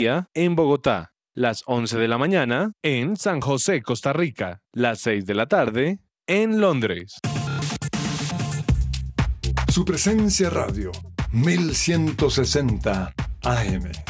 en Bogotá, las 11 de la mañana en San José, Costa Rica, las 6 de la tarde en Londres. Su presencia radio, 1160 AM.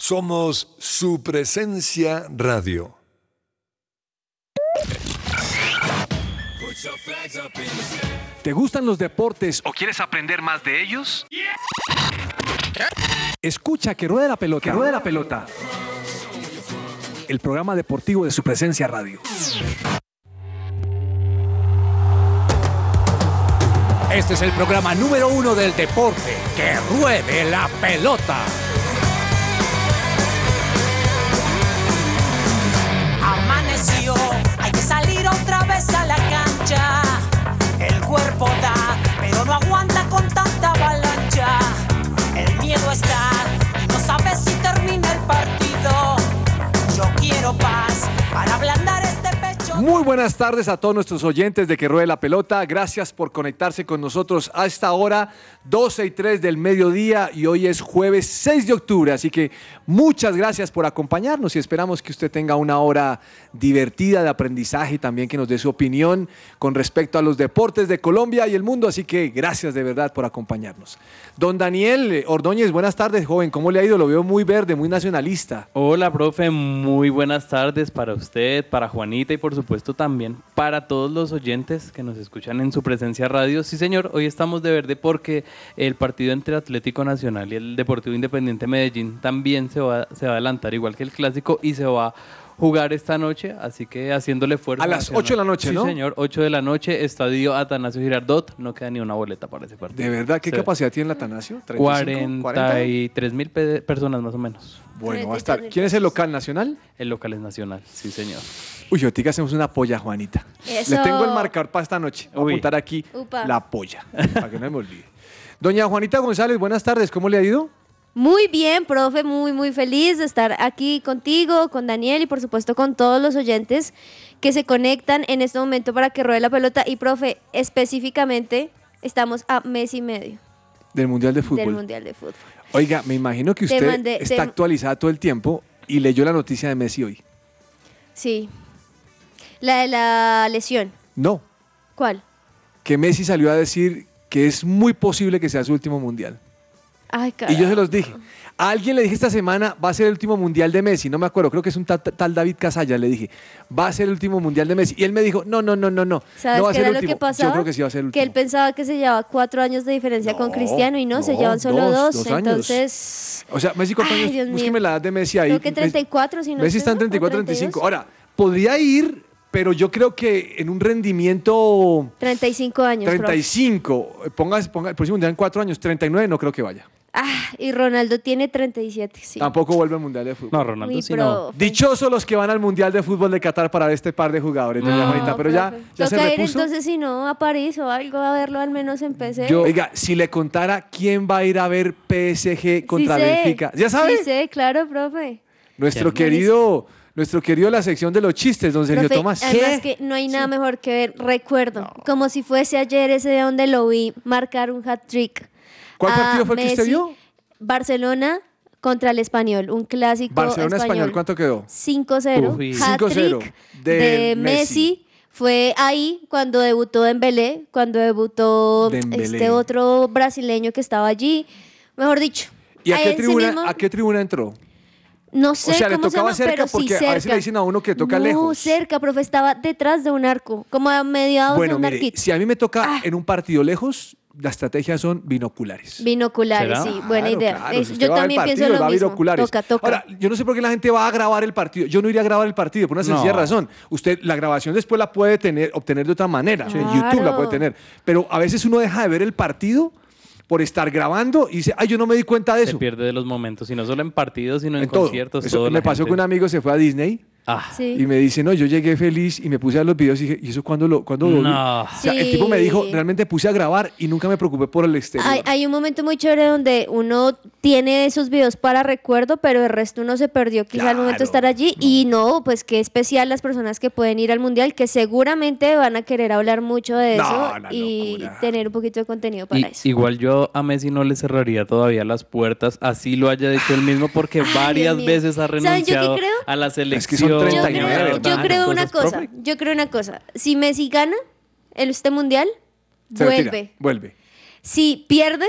Somos su presencia radio. ¿Te gustan los deportes o quieres aprender más de ellos? Escucha que ruede la pelota. Que ruede la pelota. El programa deportivo de su presencia radio. Este es el programa número uno del deporte. Que ruede la pelota. Muy buenas tardes a todos nuestros oyentes de Que Ruede la Pelota. Gracias por conectarse con nosotros a esta hora, 12 y 3 del mediodía, y hoy es jueves 6 de octubre. Así que muchas gracias por acompañarnos y esperamos que usted tenga una hora divertida de aprendizaje y también que nos dé su opinión con respecto a los deportes de Colombia y el mundo. Así que gracias de verdad por acompañarnos. Don Daniel Ordóñez, buenas tardes, joven. ¿Cómo le ha ido? Lo veo muy verde, muy nacionalista. Hola, profe, muy buenas tardes para usted, para Juanita y por supuesto también para todos los oyentes que nos escuchan en su presencia radio. Sí, señor, hoy estamos de verde porque el partido entre Atlético Nacional y el Deportivo Independiente Medellín también se va, se va a adelantar, igual que el clásico, y se va jugar esta noche, así que haciéndole fuerza. A las nacional. 8 de la noche, sí, ¿no? señor, 8 de la noche, Estadio Atanasio Girardot, no queda ni una boleta para ese partido. ¿De verdad qué Sí. capacidad tiene el Atanasio? ¿35? 43 mil pe- personas más o menos. Bueno, va a estar. ¿Quién es el local nacional? El local es nacional, sí, señor. Uy, ahorita hacemos una polla, Juanita. Eso. Le tengo el marcar para esta noche. Voy a apuntar aquí Upa. la polla, para que no me olvide. Doña Juanita González, buenas tardes. ¿Cómo le ha ido? Muy bien, profe, muy, muy feliz de estar aquí contigo, con Daniel y por supuesto con todos los oyentes que se conectan en este momento para que ruede la pelota. Y, profe, específicamente estamos a mes y medio Del Mundial de Fútbol. del Mundial de Fútbol. Oiga, me imagino que Te usted mandé- está te- actualizada todo el tiempo y leyó la noticia de Messi hoy. Sí. La de la lesión. No, ¿Cuál? que Messi salió a decir que es muy posible que sea su último Mundial. Ay, Y yo se los dije. A alguien le dije esta semana, va a ser el último mundial de Messi, no me acuerdo, creo que es un tal, tal David Casalla, le dije, va a ser el último mundial de Messi. Y él me dijo, no, no, no, no, no, ¿Sabes no va a qué ser era el lo último. que pasaba? Yo creo que sí va a ser el Que él último. pensaba que se llevaba cuatro años de diferencia con No, Cristiano y no, se llevan solo dos, dos. dos años. entonces, O sea, Messi, ¿cuántos años? Búsqueme la edad de Messi ahí. creo que 34, si no Messi está en estoy mal, o 34, 35. Ahora, podría ir, pero yo creo que en un rendimiento 35 años. profe. 35, ponga, ponga el próximo mundial en cuatro años, 39 no creo que vaya. Ah, y Ronaldo tiene 37, sí. Tampoco vuelve al Mundial de Fútbol. No, Ronaldo Uy, sí no. profe. Dichosos los que van al Mundial de Fútbol de Qatar para ver este par de jugadores, doña No, Juanita, pero ya, profe. ya se Toca ir repuso. entonces, si no, a París o algo, a verlo al menos en PC. Oiga, si le contara quién va a ir a ver PSG contra Sí sé, Benfica. ¿Ya sabe? Sí sé, claro, profe. Nuestro querido, nuestro querido la sección de los chistes, don Sergio Profe, Tomás. Además que no hay nada mejor que ver, recuerdo, como si fuese ayer ese día donde lo vi marcar un hat-trick. ¿Cuál a partido fue el que usted Messi, vio? Barcelona contra el Español, un clásico Barcelona español, español. ¿cuánto quedó? 5-0. Uy. Hat-trick 5-0 de, de Messi. Messi. Fue ahí cuando debutó Dembélé, cuando debutó Dembélé. este otro brasileño que estaba allí. Mejor dicho. ¿Y a qué, sí tribuna, mismo- a qué tribuna entró? No sé o sea, le cómo se tocaba llama, cerca pero sí porque cerca. a veces le dicen a uno que toca no, lejos. cerca, profe, estaba detrás de un arco, como a mediados de un mire, arquito. si a mí me toca Ah. en un partido lejos, las estrategias son binoculares. Binoculares, ¿Será? sí, buena Claro, idea. claro, Es- si usted yo también pienso lo mismo. binoculares. Toca, toca. Ahora, yo no sé por qué la gente va a grabar el partido. Yo no iría a grabar el partido por una sencilla No. razón. Usted la grabación después la puede tener, obtener de otra manera. En YouTube la puede tener. Pero a veces uno deja de ver el partido por estar grabando y dice, ay, yo no me di cuenta de Se eso. pierde de los momentos, y no solo en partidos, sino en, En todo. conciertos. Eso todo, me pasó gente- que un amigo se fue a Disney Ah, Sí. y me dice, no, yo llegué feliz y me puse a ver los videos y dije, ¿y eso cuándo lo, cuándo lo vi?" No. O sea, el tipo me dijo, realmente puse a grabar y nunca me preocupé por el exterior. Hay, hay un momento muy chévere donde uno tiene esos videos para recuerdo, pero el resto uno se perdió quizá al momento de estar allí. Y no, pues qué especial las personas que pueden ir al mundial, que seguramente van a querer hablar mucho de No, eso y locura. tener un poquito de contenido para Y- eso. igual yo a Messi no le cerraría todavía las puertas, así lo haya dicho él mismo, porque varias veces ha ¿Saben yo qué renunciado creo? a la Es que selección. Yo 39, creo, una cosa, profe. yo creo una cosa. Si Messi gana el este mundial, Se retira, vuelve. vuelve. Si pierde,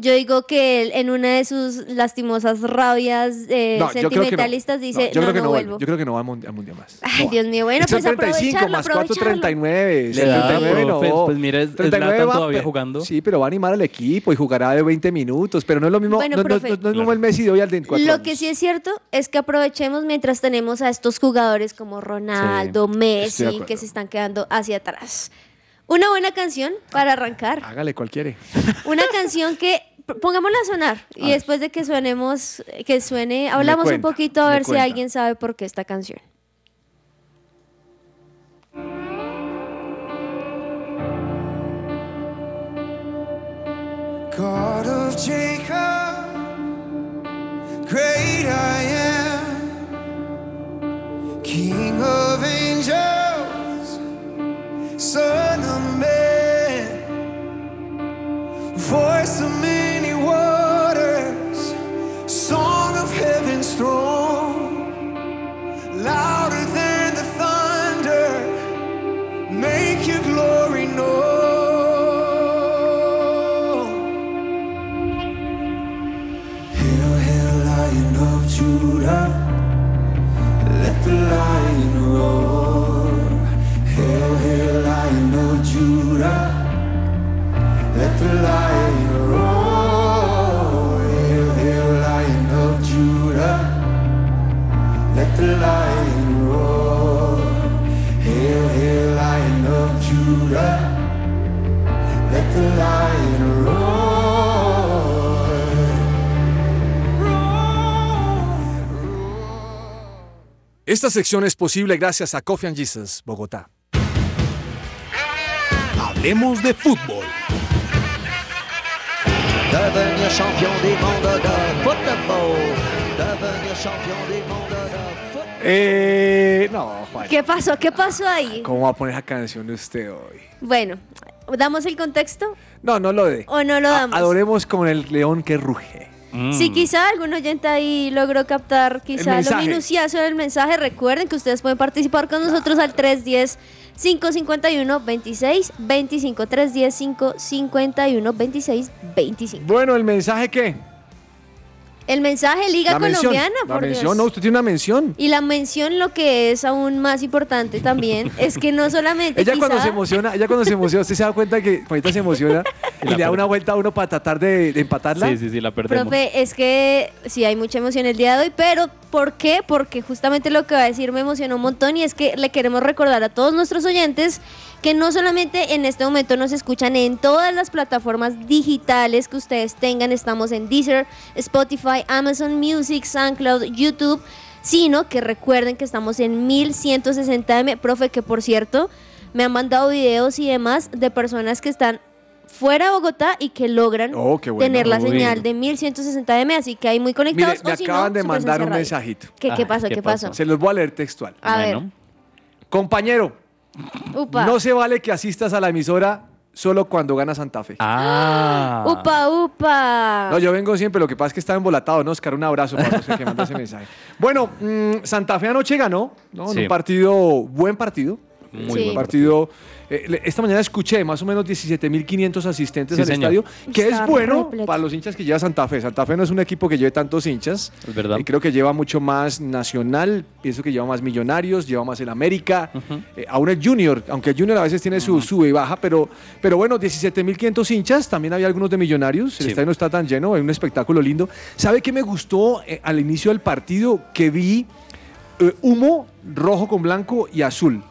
yo digo que él, en una de sus lastimosas rabias eh, No, yo creo que no. sentimentalistas dice, No, yo no, creo que no, no vuelvo. Yo creo que no va al mundi- al mundial más. Ay, No. Dios mío, bueno, pues son 35 aprovecharlo, más 4, aprovecharlo. 39. Le da, 39 no. pues mire, es- Zlatan va, todavía pe- jugando. Sí, pero va a animar al equipo y jugará de 20 minutos. Pero no es lo mismo, Bueno, no, no- profe. no- no es como el Messi de hoy al de 4 Lo que sí es cierto es que aprovechemos mientras tenemos a estos jugadores como Ronaldo, Messi, que se están quedando hacia atrás. Una buena canción para arrancar. Hágale cual quiere. Una canción que pongámosla a sonar y ver. después de que suenemos, que suene, hablamos cuenta, un poquito a ver si alguien sabe por qué esta canción. God of Jacob, Esta sección es posible gracias a Coffee and Jesus, Bogotá. Hablemos de fútbol. Devenir champion de. Devenir champion de. Eh, no, Juan. ¿Qué pasó? ¿Qué pasó ahí? ¿Cómo va a poner esa canción de usted hoy? Bueno, ¿damos el contexto No, no lo de. o no lo damos? Adoremos con el león que ruge. Mm. Si quizá algún oyente ahí logró captar quizá lo minucioso del mensaje, recuerden que ustedes pueden participar con nosotros al 310 551 26 25 310 551 26 25. Bueno, ¿el mensaje qué? El mensaje Liga la mención. Colombiana, La por mención, Dios. no, usted tiene una mención. Y la mención, lo que es aún más importante también, es que no solamente Ella cuando se emociona, ella cuando se emociona, usted se da cuenta que Juanita se emociona y, le da una vuelta a uno para tratar de, de empatarla. Sí, sí, sí, la perdemos. Profe, es que sí hay mucha emoción el día de hoy, pero ¿por qué? Porque justamente lo que va a decir me emocionó un montón y es que le queremos recordar a todos nuestros oyentes que no solamente en este momento nos escuchan en todas las plataformas digitales que ustedes tengan, estamos en Deezer, Spotify, Amazon Music, SoundCloud, YouTube, sino que recuerden que estamos en 1160M, profe, que por cierto, me han mandado videos y demás de personas que están fuera de Bogotá y que logran Oh, bueno. tener la señal bien. de 1160M, así que hay muy conectados. Mire, me o si no, acaban de mandar un radio. mensajito. ¿Qué, qué pasó? ¿Qué, pasó? Se los voy a leer textual. A ver. Compañero, Upa. no se vale que asistas a la emisora solo cuando gana Santa Fe. Ah. Upa, upa. No, yo vengo siempre, lo que pasa es que estaba embolatado, ¿no? Oscar, un abrazo para usted que mandó ese mensaje. Bueno, mm, Santa Fe anoche ganó, ¿no? En Sí. un partido, buen partido. Muy buen partido. eh, esta mañana escuché más o menos 17.500 asistentes Sí, al señor. estadio, que Está es bueno repleto. para los hinchas que lleva Santa Fe. Santa Fe no es un equipo que lleve tantos hinchas. Es verdad. Y creo que lleva mucho más nacional, pienso que lleva más millonarios, lleva más el América, eh, aún el Junior, aunque el Junior a veces tiene su sube y baja, pero, pero bueno, 17.500 hinchas, también había algunos de millonarios, el Sí. estadio no está tan lleno, hay un espectáculo lindo. ¿Sabe qué me gustó eh, al inicio del partido? Que vi eh, humo rojo con blanco y azul.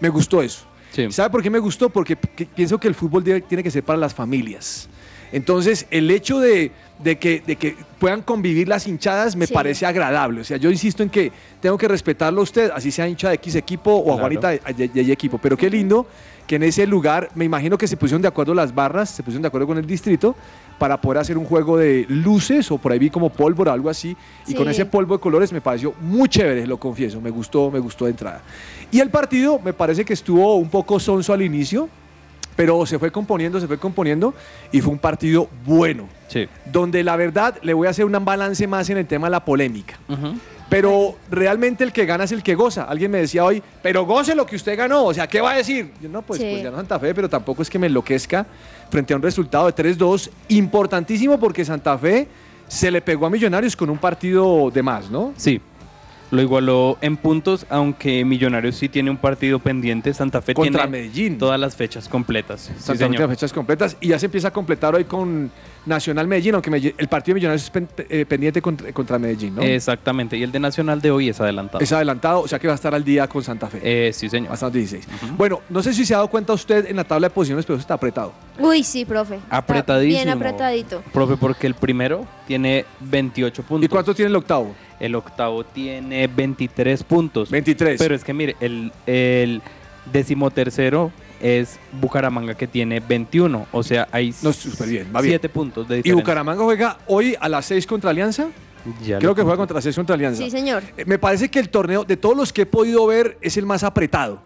Me gustó eso. Sí. ¿Sabe por qué me gustó? Porque que- pienso que el fútbol tiene que ser para las familias. Entonces, el hecho de, de que, de que puedan convivir las hinchadas me Sí. parece agradable. O sea, yo insisto en que tengo que respetarlo a usted, así sea hincha de X equipo o a. Juanita de, de- de Y equipo. Pero qué lindo que en ese lugar, me imagino que se pusieron de acuerdo las barras, se pusieron de acuerdo con el distrito para poder hacer un juego de luces o por ahí vi como pólvora, algo así. Y con ese polvo de colores me pareció muy chévere, lo confieso, me gustó, me gustó de entrada. Y el partido me parece que estuvo un poco sonso al inicio, pero se fue componiendo, se fue componiendo y fue un partido bueno. Sí. Donde la verdad le voy a hacer un balance más en el tema de la polémica. Ujú. Pero realmente el que gana es el que goza. Alguien me decía hoy, pero goce lo que usted ganó. O sea, ¿qué va a decir? Yo, no, pues, Sí. pues ganó Santa Fe, pero tampoco es que me enloquezca frente a un resultado de 3-2. Importantísimo porque Santa Fe se le pegó a Millonarios con un partido de más, ¿no? Sí. Lo igualó en puntos, aunque Millonarios sí tiene un partido pendiente. Santa Fe Contra tiene Medellín. todas las fechas completas. Sí, Santa Fe señor. tiene fechas completas y ya se empieza a completar hoy con Nacional Medellín, aunque Medellín- el partido de Millonarios es pen- eh, pendiente contra, contra Medellín, ¿no? Exactamente. Y el de Nacional de hoy es adelantado. Es adelantado, o sea que va a estar al día con Santa Fe. Eh, sí, señor. Hasta los 16. Bueno, no sé si se ha dado cuenta usted en la tabla de posiciones, pero eso está apretado. Uy, sí, profe. Está Apretadísimo. Bien apretadito. Profe, porque el primero tiene 28 puntos. ¿Y cuánto tiene el octavo? El octavo tiene 23 puntos. 23. Pero es que mire, el, el decimotercero es Bucaramanga que tiene 21. O sea, hay No, súper bien, va bien. 7 puntos de Y. Bucaramanga juega hoy a las 6 contra Alianza. Ya Creo que juega contra las 6 contra Alianza. Sí, señor. Eh, Me parece que el torneo, de todos los que he podido ver, es el más apretado.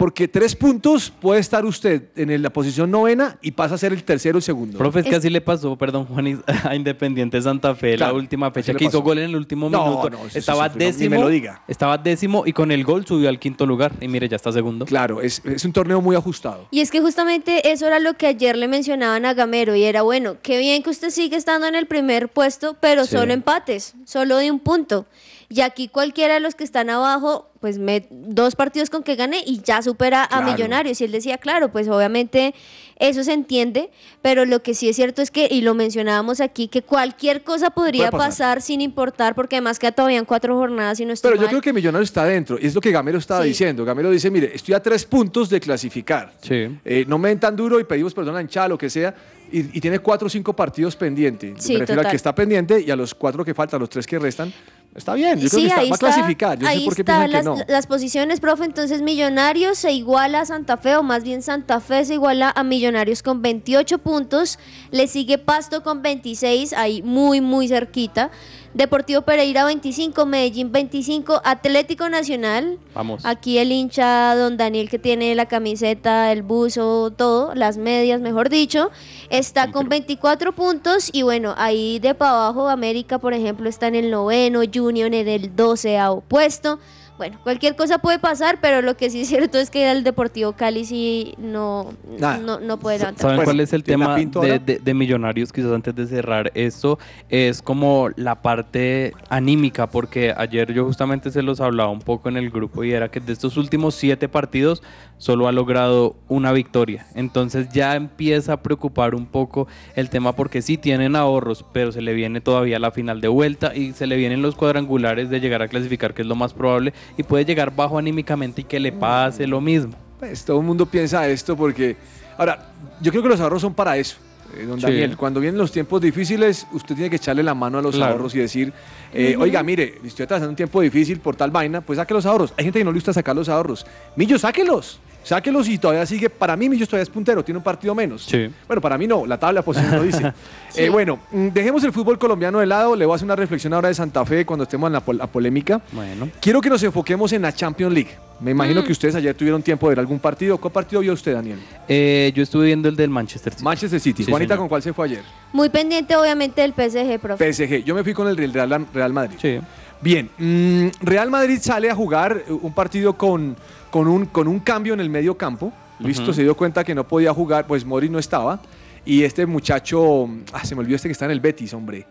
Porque tres puntos puede estar usted en la posición novena y pasa a ser el tercero o segundo. Profe, es que Es- así le pasó, perdón, Juanis, a Independiente Santa Fe Claro, la última fecha que hizo gol en el último No, minuto. no, estaba sí sufrió, ni décimo. me lo diga. Estaba décimo y con el gol subió al quinto lugar. Y mire, ya está segundo. Claro, es, es un torneo muy ajustado. Y es que justamente eso era lo que ayer le mencionaban a Gamero y era bueno, qué bien que usted sigue estando en el primer puesto, pero Sí. solo empates, solo de un punto. Y aquí cualquiera de los que están abajo, pues me, dos partidos con que gane y ya supera a Claro. Millonarios. Y él decía, claro, pues obviamente eso se entiende, pero lo que sí es cierto es que, y lo mencionábamos aquí, que cualquier cosa podría pasar. pasar. sin importar, porque además queda todavía en cuatro jornadas y no estoy Pero yo mal. creo que Millonarios está dentro, y es lo que Gamero estaba Sí. diciendo. Gamero dice, mire, estoy a tres puntos de clasificar. Sí. Eh, no me den tan duro y pedimos perdón a la hinchada, lo que sea, y, y tiene cuatro o cinco partidos pendientes. Sí, Me refiero al total. que está pendiente y a los cuatro que faltan, los tres que restan. Está bien, yo creo que está, ahí va a está, clasificar. Yo ahí sé por qué está las, que no. las posiciones, profe. Entonces, Millonarios se iguala a Santa Fe, o más bien Santa Fe se iguala a Millonarios con 28 puntos. Le sigue Pasto con 26, ahí muy, muy cerquita. Deportivo Pereira 25, Medellín 25, Atlético Nacional. Vamos. Aquí el hincha don Daniel que tiene la camiseta, el buzo, todo, las medias, mejor dicho, está con 24 puntos y bueno, ahí de para abajo América, por ejemplo, está en el noveno, Junior en el doceavo puesto. Bueno, cualquier cosa puede pasar, pero lo que sí es cierto es que el Deportivo Cali sí no, Nada. no, no puede levantar. ¿Saben Pues, cuál es el ¿tiene la tema de Millonarios? Quizás antes de cerrar esto, es como la parte anímica, porque ayer yo justamente se los hablaba un poco en el grupo y era que de estos últimos siete partidos solo ha logrado una victoria. Entonces ya empieza a preocupar un poco el tema porque sí tienen ahorros, pero se le viene todavía la final de vuelta y se le vienen los cuadrangulares de llegar a clasificar, que es lo más probable, y puede llegar bajo anímicamente y que le pase lo mismo. Pues todo el mundo piensa esto porque... Ahora, yo creo que los ahorros son para eso. eh, don Sí. Daniel, cuando vienen los tiempos difíciles, usted tiene que echarle la mano a los Claro. ahorros y decir, eh, oiga, mire, estoy atravesando un tiempo difícil por tal vaina, pues saque los ahorros. Hay gente que no le gusta sacar los ahorros. Millo, sáquelos. Sáquelos y todavía sigue. Para mí, Millo todavía es puntero, tiene un partido menos. Sí. Bueno, para mí no, la tabla de posición lo dice. Sí. Eh, bueno, mm, dejemos el fútbol colombiano de lado. Le voy a hacer una reflexión ahora de Santa Fe cuando estemos en la, pol- la polémica. Bueno. Quiero que nos enfoquemos en la Champions League. Me imagino Mm. que ustedes ayer tuvieron tiempo de ver algún partido. ¿Cuál partido vio usted, Daniel? Eh, yo estuve viendo el del Manchester City. Manchester City. Sí, Juanita, señor. ¿con cuál se fue ayer? Muy pendiente, obviamente, del PSG, profe. PSG. Yo me fui con el del Real, Real Madrid. Sí. Bien, mm, Real Madrid sale a jugar eh, un partido con, con, un, con un cambio en el medio campo. Listo, se dio cuenta que no podía jugar, pues Mori no estaba. Y este muchacho, ah, se me olvidó este que está en el Betis, hombre.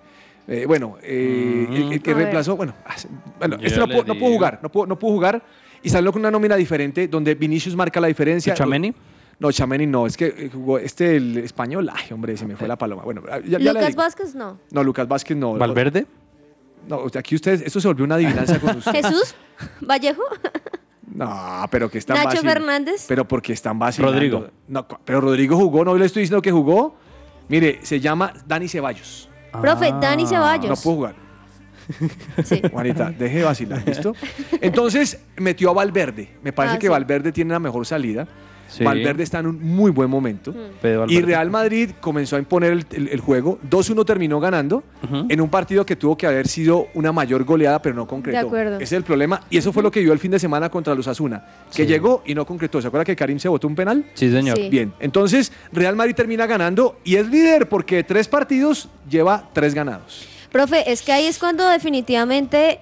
Eh, bueno, eh, el, el que A ver. reemplazó, bueno, ah, bueno Yo este no, pudo- no pudo jugar, no pudo, no pudo jugar. Y salió con una nómina diferente donde Vinicius marca la diferencia. ¿Tchouaméni? No, Chameni no, es que eh, jugó este, el español, ay, hombre, se me fue la paloma. Bueno, ya, ya le Lucas. Vázquez, no. No, Lucas Vázquez no. ¿Valverde? No, aquí ustedes, esto se volvió una adivinanza con ustedes. Jesús Vallejo. No, pero que están Nacho. Fernández. Pero porque están vacilando. Rodrigo. No, pero Rodrigo jugó, no le estoy diciendo que jugó. Mire, se llama Dani Ceballos. Profe, Dani Ceballos. No pudo jugar. Juanita, deje de vacilar, ¿listo? Entonces metió a Valverde. Me parece Ah, que sí. Valverde tiene la mejor salida. Sí. Valverde está en un muy buen momento. Pedro Y. Real Madrid comenzó a imponer el, el- el juego. 2-1 terminó ganando en un partido que tuvo que haber sido una mayor goleada, pero no concretó. De acuerdo. Ese es el problema. Y eso fue lo que vio el fin de semana contra los Asuna, que Sí. llegó y no concretó. ¿Se acuerda que Karim se votó un penal? Sí, señor. Sí. Bien, entonces Real Madrid termina ganando y es líder porque de tres partidos lleva tres ganados. Profe, es que ahí es cuando definitivamente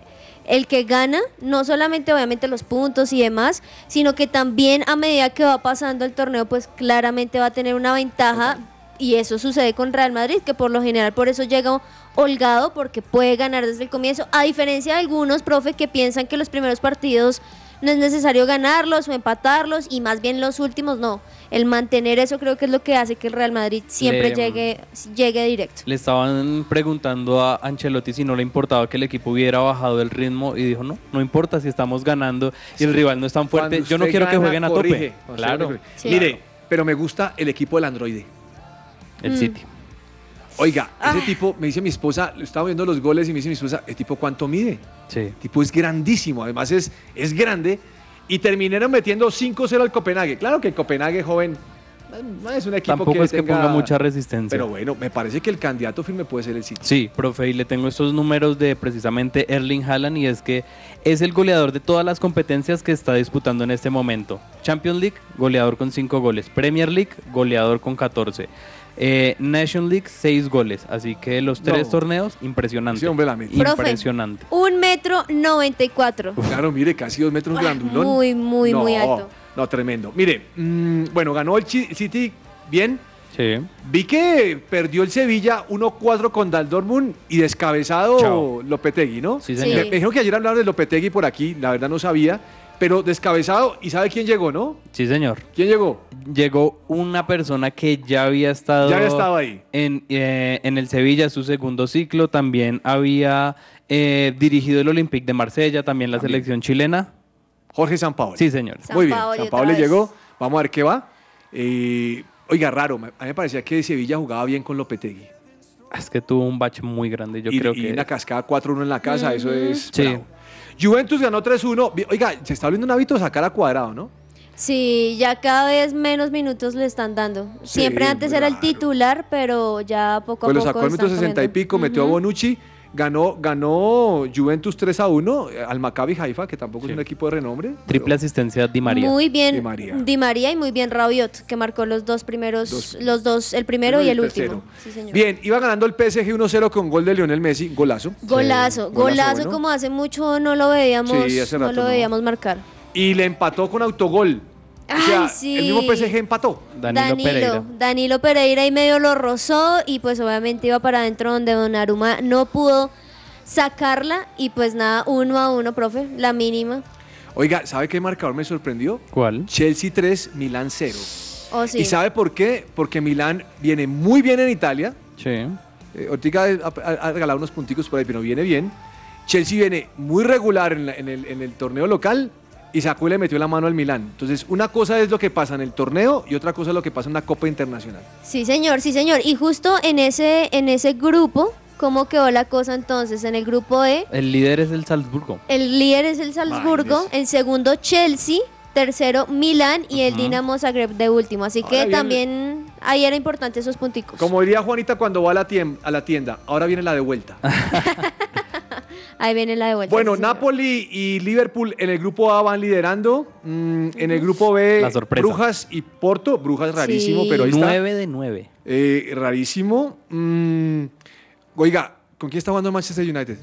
el que gana, no solamente obviamente los puntos y demás, sino que también a medida que va pasando el torneo, pues claramente va a tener una ventaja. Y eso sucede con Real Madrid, que por lo general por eso llega holgado, porque puede ganar desde el comienzo. A diferencia de algunos, profe, que piensan que los primeros partidos no es necesario ganarlos o empatarlos, y más bien los últimos no. El mantener eso creo que es lo que hace que el Real Madrid siempre Le- llegue, llegue directo. Le estaban preguntando a Ancelotti si no le importaba que el equipo hubiera bajado el ritmo y dijo, no, no importa si estamos ganando y el rival no es tan fuerte, yo no quiero que jueguen a corrige. tope. Claro. Sí. Mire, pero me gusta el equipo del androide. el Mm. City. Oiga, Ah. ese tipo, me dice mi esposa, lo estaba viendo los goles y me dice mi esposa, ¿el tipo cuánto mide? Sí. El tipo es grandísimo, además es, es grande. Y terminaron metiendo 5-0 al Copenhague. Claro que el Copenhague, joven, no es un equipo Tampoco que es que tenga- ponga mucha resistencia. Pero bueno, me parece que el candidato firme puede ser el City. Sí, profe, y le tengo estos números de precisamente Erling Haaland y es que es el goleador de todas las competencias que está disputando en este momento. Champions League, goleador con 5 goles. Premier League, goleador con 14. Eh, Nation League, 6 goles. Así que los tres No. torneos, impresionante. Sí, hombre, la metió. Profe. Impresionante. Un metro noventa y cuatro. Claro, mire, casi dos metros grandulón. Muy, muy, muy No, alto. No, tremendo. Mire, mm, bueno, ganó el City bien. Sí. Vi que perdió el Sevilla 1-4 con Dal Dortmund y descabezado Chao. Lopetegui, ¿no? Sí, Sí. señor. Me, me dijeron que ayer hablaron de Lopetegui por aquí, la verdad no sabía, pero descabezado. ¿Y sabe quién llegó, no? Sí, señor. ¿Quién llegó? Llegó una persona que ya había estado, Ya había estado ahí. En, eh, en el Sevilla, su segundo ciclo. También había eh, dirigido el Olympique de Marsella, también la También. selección chilena. Jorge Sampaoli. Sí, señor. San Muy bien, Paoli San otra Paoli vez. llegó. Vamos a ver qué va. Eh, oiga, raro, me- a mí me parecía que Sevilla jugaba bien con Lopetegui. Es que tuvo un bache muy grande, yo y, creo y que... una cascada 4-1 en la casa, eso es. Sí. bravo. Juventus ganó 3-1. Vi- Oiga, se está volviendo un hábito sacar a cuadrado, ¿no? Sí, ya cada vez menos minutos le están dando. Siempre Sí, antes era el titular, pero ya poco a Pues lo poco. sacó al minuto están 60 y pico, metió a. Bonucci, ganó, ganó Juventus 3 a 1 eh, al Maccabi Haifa, que tampoco Sí. es un equipo de renombre. Triple asistencia Di María. Muy bien, Di María. Di María y muy bien Rabiot, que marcó los dos primeros, Dos. los dos, el primero y el tercero. último. Sí, señor. Bien, iba ganando el PSG 1-0 con gol de Lionel Messi, golazo. Golazo, Sí, golazo, golazo bueno. como hace mucho no lo veíamos, Sí, hace no lo no. veíamos marcar. Y le empató con autogol. O Ay, sea, sí. el mismo PSG empató. Danilo, Pereira. Danilo Pereira y medio lo rozó y pues obviamente iba para adentro donde Donnarumma no pudo sacarla y pues nada, uno a uno, profe, la mínima. Oiga, ¿sabe qué marcador me sorprendió? ¿Cuál? Chelsea 3, Milán 0. Oh, sí. ¿Y sabe por qué? Porque Milán viene muy bien en Italia. Sí. Eh, Ortiga ha, ha- ha regalado unos punticos por ahí, pero viene bien. Chelsea viene muy regular en, la- en el, en el torneo local y sacó y le metió la mano al Milán. Entonces, una cosa es lo que pasa en el torneo y otra cosa es lo que pasa en una Copa Internacional. Sí, señor, sí, señor. Y justo en ese, en ese grupo, ¿cómo quedó la cosa entonces? En el grupo E, El líder es el Salzburgo. el líder es el Salzburgo, Imagínese. el segundo Chelsea, tercero Milán y el. Dinamo Zagreb de último. Así Ahora que viene- también ahí era importante esos punticos. Como diría Juanita cuando va a la, tiem- a la tienda, ahora viene la de vuelta. Ahí viene la de vuelta. Bueno, sí, señor. Napoli y Liverpool en el grupo A van liderando. Mm, en el grupo B, La sorpresa. Brujas y Porto. Brujas rarísimo, Sí. pero ahí está. 9 de 9. Eh, rarísimo. Mm, oiga, ¿con quién está jugando Manchester United?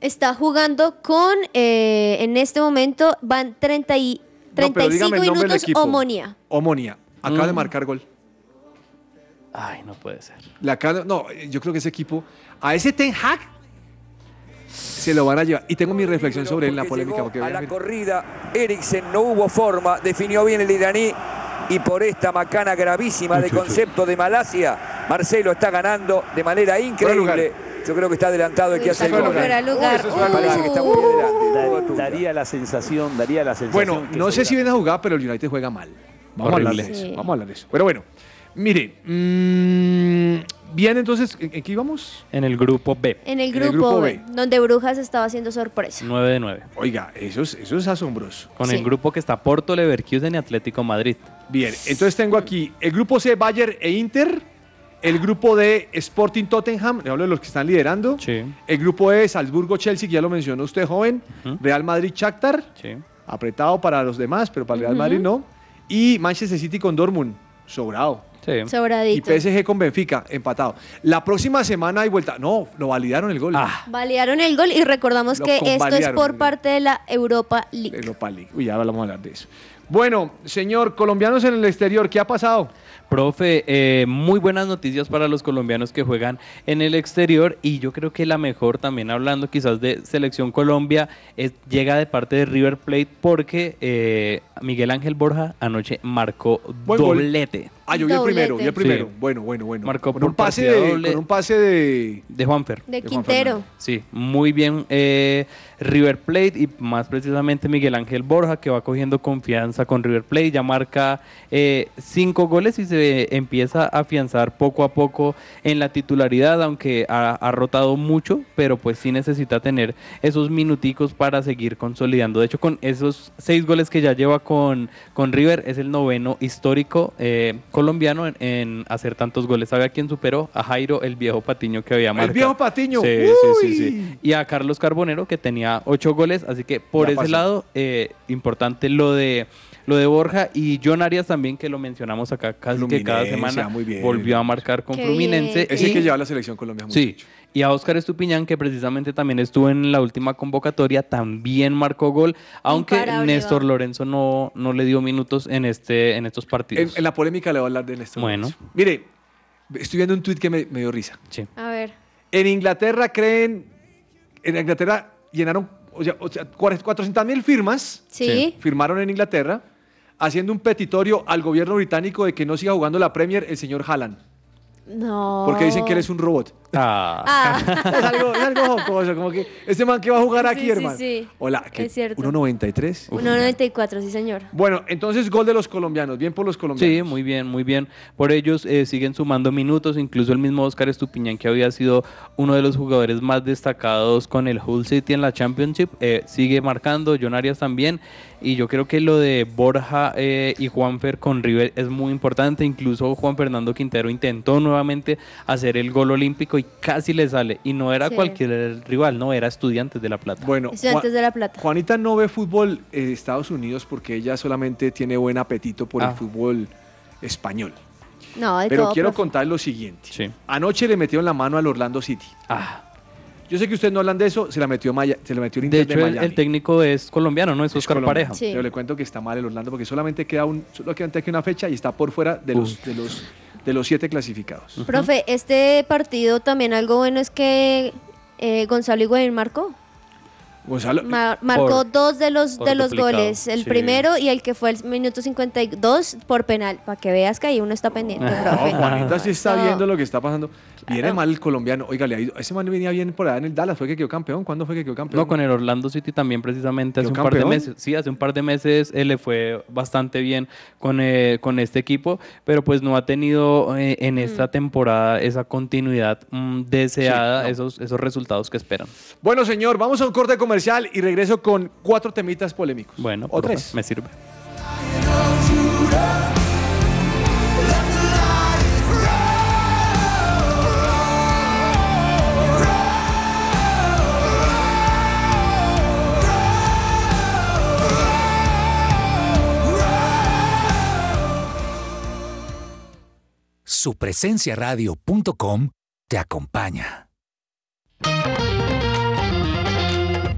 Está jugando con, eh, en este momento, van 30 y, No, pero 35 dígame el nombre del minutos. Omonia. Omonia. Acaba de Mm. marcar gol. Ay, no puede ser. La no, yo creo que ese equipo, a ese Ten Hag, se lo van a llevar. Y tengo mi reflexión sobre él en la polémica. Porque a la corrida, Eriksen no hubo forma, definió bien el iraní y por esta macana gravísima de concepto de Malasia, Marcelo está ganando de manera increíble. Yo creo que está adelantado el que hace el gol. Parece que está muy Uh. adelante. Daría la sensación, daría la sensación. Bueno, no sé si viene a jugar, pero el United juega mal. Vamos a hablar de eso. Sí. Vamos a hablar de eso. Pero bueno, mire. mm, bien, entonces, ¿en, en qué íbamos? En el grupo B. En el En el grupo, B, B. donde Brujas estaba haciendo sorpresa. 9 de 9. Oiga, eso es, eso es asombroso. Con Sí. el grupo que está Porto, Leverkusen y Atlético Madrid. Bien, entonces tengo aquí el grupo C, Bayern e Inter. El grupo D, Sporting Tottenham. Le hablo de los que están liderando. Sí. El grupo E, Salzburgo, Chelsea, que ya lo mencionó usted, joven. Real Madrid, Shakhtar. Sí. Apretado para los demás, pero para el Real Madrid no. Y Manchester City con Dortmund. Sobrado. Sí. Y Sobradito. PSG con Benfica, empatado. La próxima semana hay vuelta. No, lo validaron el gol. Ah, Validaron el gol y recordamos Lo que esto es por parte de la Europa League. Europa League. Uy, ya vamos a hablar de eso. Bueno, señor, colombianos en el exterior, ¿qué ha pasado? Profe, eh, muy buenas noticias para los colombianos que juegan en el exterior y yo creo que la mejor también hablando quizás de Selección Colombia es, llega de parte de River Plate porque eh, Miguel Ángel Borja anoche marcó Buen gol. Ah, yo vi el primero, vi el primero. Sí. Bueno, bueno, bueno. Marcó con por un pase partida de, doble. con un pase de de Juanfer. De Juan Quintero. Sí, muy bien eh, River Plate y más precisamente Miguel Ángel Borja que va cogiendo confianza con River Plate, ya marca eh, cinco goles y se empieza a afianzar poco a poco en la titularidad, aunque ha, ha rotado mucho, pero pues sí necesita tener esos minuticos para seguir consolidando. De hecho, con esos seis goles que ya lleva con, con River, es el noveno histórico eh, colombiano en, en hacer tantos goles. ¿Sabe a quién superó? A Jairo, el viejo Patiño que había marcado. El viejo Patiño. Sí, sí, sí, sí. Y a Carlos Carbonero, que tenía ocho goles. Así que por Ya ese pasó. lado, eh, importante lo de lo de Borja y John Arias también, que lo mencionamos acá casi que cada semana. muy bien. Volvió a marcar con Qué Fluminense. bien. Ese y- que lleva la selección Colombia. Sí. Y a Oscar Estupiñán, que precisamente también estuvo en la última convocatoria, también marcó gol, aunque Imparable, Néstor. Lorenzo no, no le dio minutos en, este, en estos partidos. en la polémica le voy a hablar de Néstor. Bueno. Lorenzo. Mire, estoy viendo un tuit que me, me dio risa. Sí. A ver. En Inglaterra creen, en Inglaterra llenaron, o sea, 400 mil firmas, Sí. Sí. firmaron en Inglaterra, haciendo un petitorio al gobierno británico de que no siga jugando la Premier el señor Haaland, No. porque dicen que él es un robot. Ah. Ah. Es algo, es algo jocoso, como que este man que va a jugar Sí, aquí, sí, hermano. sí. Hola, que Es cierto. 1.93. 1.94, sí, señor. Bueno, entonces gol de los colombianos, bien por los colombianos. Sí, muy bien, muy bien. Por ellos eh, siguen sumando minutos, incluso el mismo Oscar Estupiñán, que había sido uno de los jugadores más destacados con el Hull City en la Championship, eh, sigue marcando, John Arias también, y yo creo que lo de Borja eh, y Juanfer con River es muy importante, incluso Juan Fernando Quintero intentó nuevamente hacer el gol olímpico y casi le sale, y no era Sí. cualquier rival, no, era Estudiantes de La Plata. Bueno, Estudiantes Juan- de La Plata. Juanita no ve fútbol en Estados Unidos porque ella solamente tiene buen apetito por Ah. el fútbol español. No, de Pero todo, quiero profe. contar lo siguiente. Sí. Anoche le metieron la mano al Orlando City. Ah, Yo sé que ustedes no hablan de eso, se la metió, Maya, se la metió el Inter de, hecho, el, Miami. el técnico es colombiano, ¿no? Es Es Oscar Colombia. Pareja. Sí. Pero le cuento que está mal el Orlando porque solamente queda un, solo queda una fecha y está por fuera de los, de los, de los siete clasificados. Profe, este partido también algo bueno es que eh, Gonzalo Higuaín marcó. Gonzalo. Marcó Por- dos de los, de los duplicado, goles. El sí. primero y el que fue el minuto 52 por penal. Para que veas que ahí uno está pendiente, profe. No, Juanita sí está viendo lo que está pasando. Viene mal el colombiano. Oiga, le ha ido- ese man venía bien por allá en el Dallas. ¿Fue que quedó campeón? ¿Cuándo fue que quedó campeón? No, con el Orlando City también precisamente hace ¿Quedó un par de meses. Sí, hace un par de meses él le fue bastante bien con, eh, con este equipo, pero pues no ha tenido eh, en esta temporada esa continuidad mm, deseada, Sí, no. esos, esos resultados que esperan. Bueno, señor, vamos a un corte comercial y regreso con cuatro temitas polémicos. Bueno, o profe, tres. me sirve. Supresenciaradio.com te acompaña.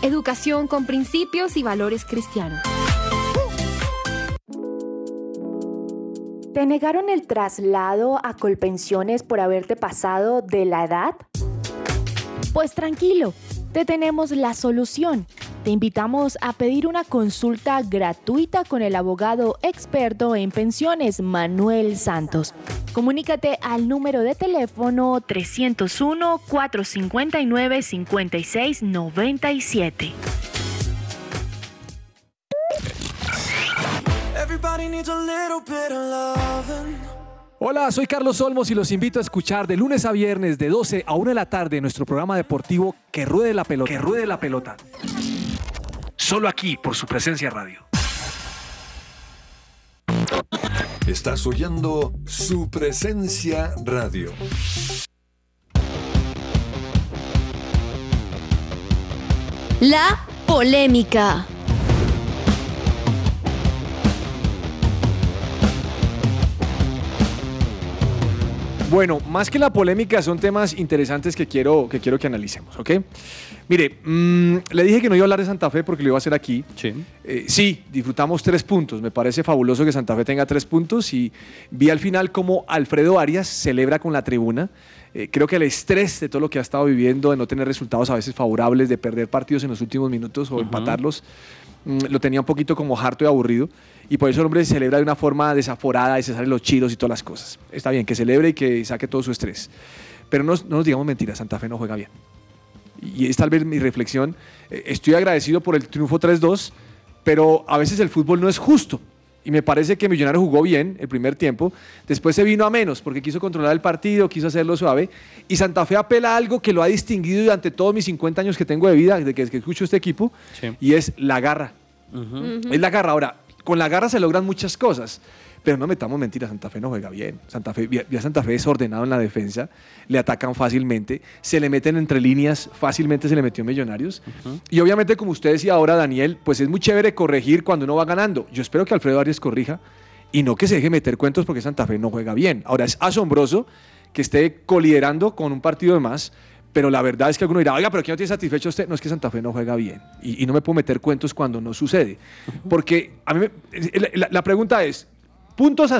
Educación con principios y valores cristianos. ¿Te negaron el traslado a Colpensiones por haberte pasado de la edad? Pues tranquilo, te tenemos la solución. Te invitamos a pedir una consulta gratuita con el abogado experto en pensiones Manuel Santos. Comunícate al número de teléfono 301-459-5697. Everybody needs a little bit of loving. Hola, soy Carlos Olmos y los invito a escuchar de lunes a viernes de 12 a 1 de la tarde nuestro programa deportivo Que Ruede la Pelota. Que Ruede la Pelota. Solo aquí por su presencia radio. Estás oyendo su presencia radio. La polémica. Bueno, más que la polémica, son temas interesantes que quiero que, quiero que analicemos, ¿ok? Mire, mm, le dije que no iba a hablar de Santa Fe porque lo iba a hacer aquí. Sí. Eh, sí, disfrutamos tres puntos. Me parece fabuloso que Santa Fe tenga tres puntos y vi al final cómo Alfredo Arias celebra con la tribuna. Eh, creo que el estrés de todo lo que ha estado viviendo, de no tener resultados a veces favorables, de perder partidos en los últimos minutos o empatarlos, lo tenía un poquito como harto y aburrido. Y por eso el hombre celebra de una forma desaforada y se salen los chiros y todas las cosas. Está bien, que celebre y que saque todo su estrés. Pero no, no nos digamos mentiras, Santa Fe no juega bien. Y es tal vez mi reflexión. Eh, Estoy agradecido por el triunfo 3-2, pero a veces el fútbol no es justo. Y me parece que Millonario jugó bien el primer tiempo. Después se vino a menos porque quiso controlar el partido, quiso hacerlo suave. Y Santa Fe apela a algo que lo ha distinguido durante todos mis 50 años que tengo de vida, desde que, que escucho este equipo, y es la garra. Es la garra. Ahora, con la garra se logran muchas cosas. Pero no metamos mentiras, Santa Fe no juega bien. Santa Fe, vi- vi a Santa Fe desordenado en la defensa, le atacan fácilmente, se le meten entre líneas, fácilmente se le metió Millonarios. Y obviamente, como usted decía ahora, Daniel, pues es muy chévere corregir cuando uno va ganando. Yo espero que Alfredo Arias corrija y no que se deje meter cuentos porque Santa Fe no juega bien. Ahora, es asombroso que esté coliderando con un partido de más, pero la verdad es que alguno dirá, oiga, pero ¿quién no tiene satisfecho usted? No es que Santa Fe no juega bien y, no me puedo meter cuentos cuando no sucede. Porque a mí me- la, pregunta es, ¿puntos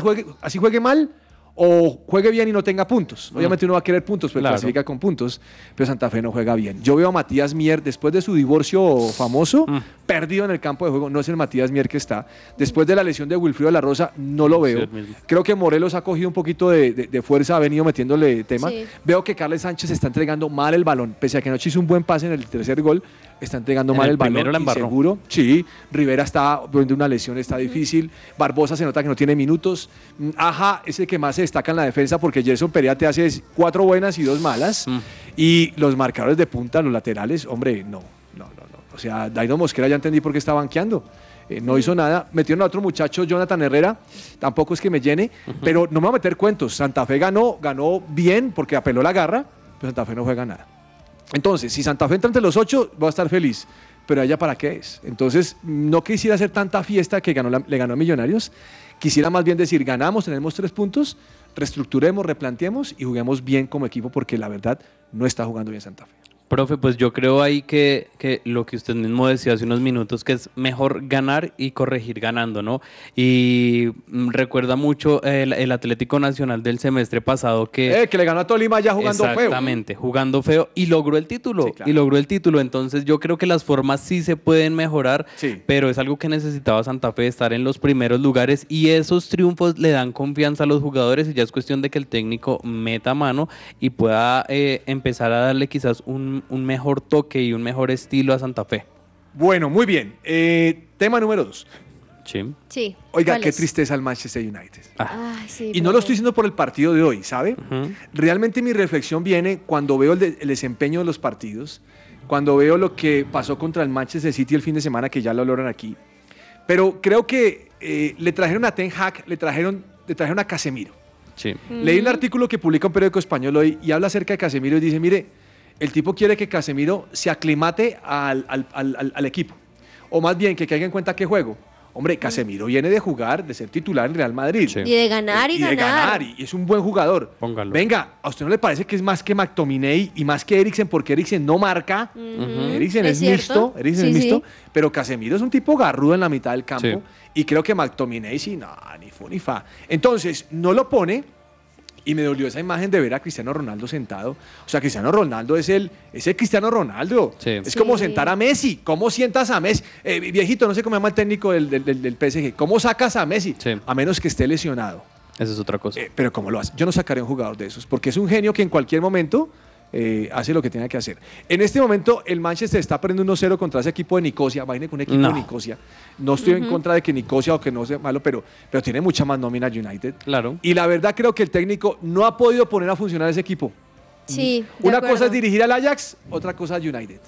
así juegue mal o juegue bien y no tenga puntos? Obviamente uno va a querer puntos, pero Claro. clasifica con puntos, pero Santa Fe no juega bien. Yo veo a Matías Mier, después de su divorcio famoso, perdido en el campo de juego, no es el Matías Mier que está. Después de la lesión de Wilfrido de la Rosa, no lo veo. Creo que Morelos ha cogido un poquito de, de- de fuerza, ha venido metiéndole tema. Sí. Veo que Carles Sánchez está entregando mal el balón, pese a que anoche hizo un buen pase en el tercer gol, está entregando En mal el el, balón. primero la embarró. inseguro. Sí, Rivera está viendo una lesión, está difícil. Barbosa se nota que no tiene minutos. Mm, Aja es el que más se destaca en la defensa porque Gerson Perea te hace cuatro buenas y dos malas. Mm. Y los marcadores de punta, los laterales, hombre, no, no, no, no. O sea, Daino Mosquera ya entendí por qué está banqueando. Eh, no hizo nada. Metieron a otro muchacho, Jonathan Herrera. Tampoco es que me llene, pero no me voy a meter cuentos. Santa Fe ganó, ganó bien porque apeló la garra, pero Santa Fe no juega nada. Entonces, si Santa Fe entra entre los ocho, va a estar feliz. Pero ella para qué es. Entonces, no quisiera hacer tanta fiesta que le ganó a Millonarios. Quisiera más bien decir, ganamos, tenemos tres puntos, reestructuremos, replanteemos y juguemos bien como equipo porque la verdad no está jugando bien Santa Fe. Profe, pues yo creo ahí que, que lo que usted mismo decía hace unos minutos, que es mejor ganar y corregir ganando, ¿no? Y mm, recuerda mucho el, el Atlético Nacional del semestre pasado que... Eh, que le ganó a Tolima ya jugando feo. Exactamente, jugando feo y logró el título. Y logró el título. Entonces yo creo que las formas sí se pueden mejorar, pero es algo que necesitaba Santa Fe, estar en los primeros lugares y esos triunfos le dan confianza a los jugadores y ya es cuestión de que el técnico meta mano y pueda eh, empezar a darle quizás un, un mejor toque y un mejor estilo a Santa Fe. Bueno, muy bien. Eh, tema número dos. Sí. Sí. Oiga, ¿cuál qué es? tristeza el Manchester United. Ay, sí, Y no lo estoy diciendo por el partido de hoy, ¿sabe? Realmente mi reflexión viene cuando veo el, de- el desempeño de los partidos, cuando veo lo que pasó contra el Manchester City el fin de semana, que ya lo hablaron aquí. Pero creo que eh, le trajeron a Ten Hag, le trajeron, le trajeron a Casemiro. Sí. Leí un artículo que publica un periódico español hoy y habla acerca de Casemiro y dice, mire, el tipo quiere que Casemiro se aclimate al, al- al- al- al equipo. O más bien que caiga en cuenta qué juego. Hombre, Casemiro viene de jugar, de ser titular en Real Madrid. Y de ganar y, Y de ganar, y es un buen jugador. Póngalo. Venga, ¿a usted no le parece que es más que McTominay y más que Eriksen? Porque Eriksen no marca. Ujú. Eriksen ¿Es Eriksen Sí, es sí. pero Casemiro es un tipo garrudo en la mitad del campo. Sí. Y creo que McTominay sí, no, ni fu ni fa. Entonces, no lo pone. Y me dolió esa imagen de ver a Cristiano Ronaldo sentado. O sea, Cristiano Ronaldo es el, es el Cristiano Ronaldo. Es como Sí. sentar a Messi. ¿Cómo sientas a Messi? Eh, viejito, no sé cómo se llama el técnico del, del- del- del PSG. ¿Cómo sacas a Messi? A menos que esté lesionado. Esa es otra cosa. Eh, pero ¿cómo lo hace? Yo no sacaré un jugador de esos, porque es un genio que en cualquier momento eh, hace lo que tenga que hacer. En este momento, el Manchester está perdiendo 1-0 contra ese equipo de Nicosia. Vaina con un equipo No. de Nicosia. No estoy en contra de que Nicosia o que no sea malo, pero, pero tiene mucha más nómina United. Claro. Y la verdad creo que el técnico no ha podido poner a funcionar ese equipo. Sí. de Una cosa es dirigir al Ajax, otra cosa es United.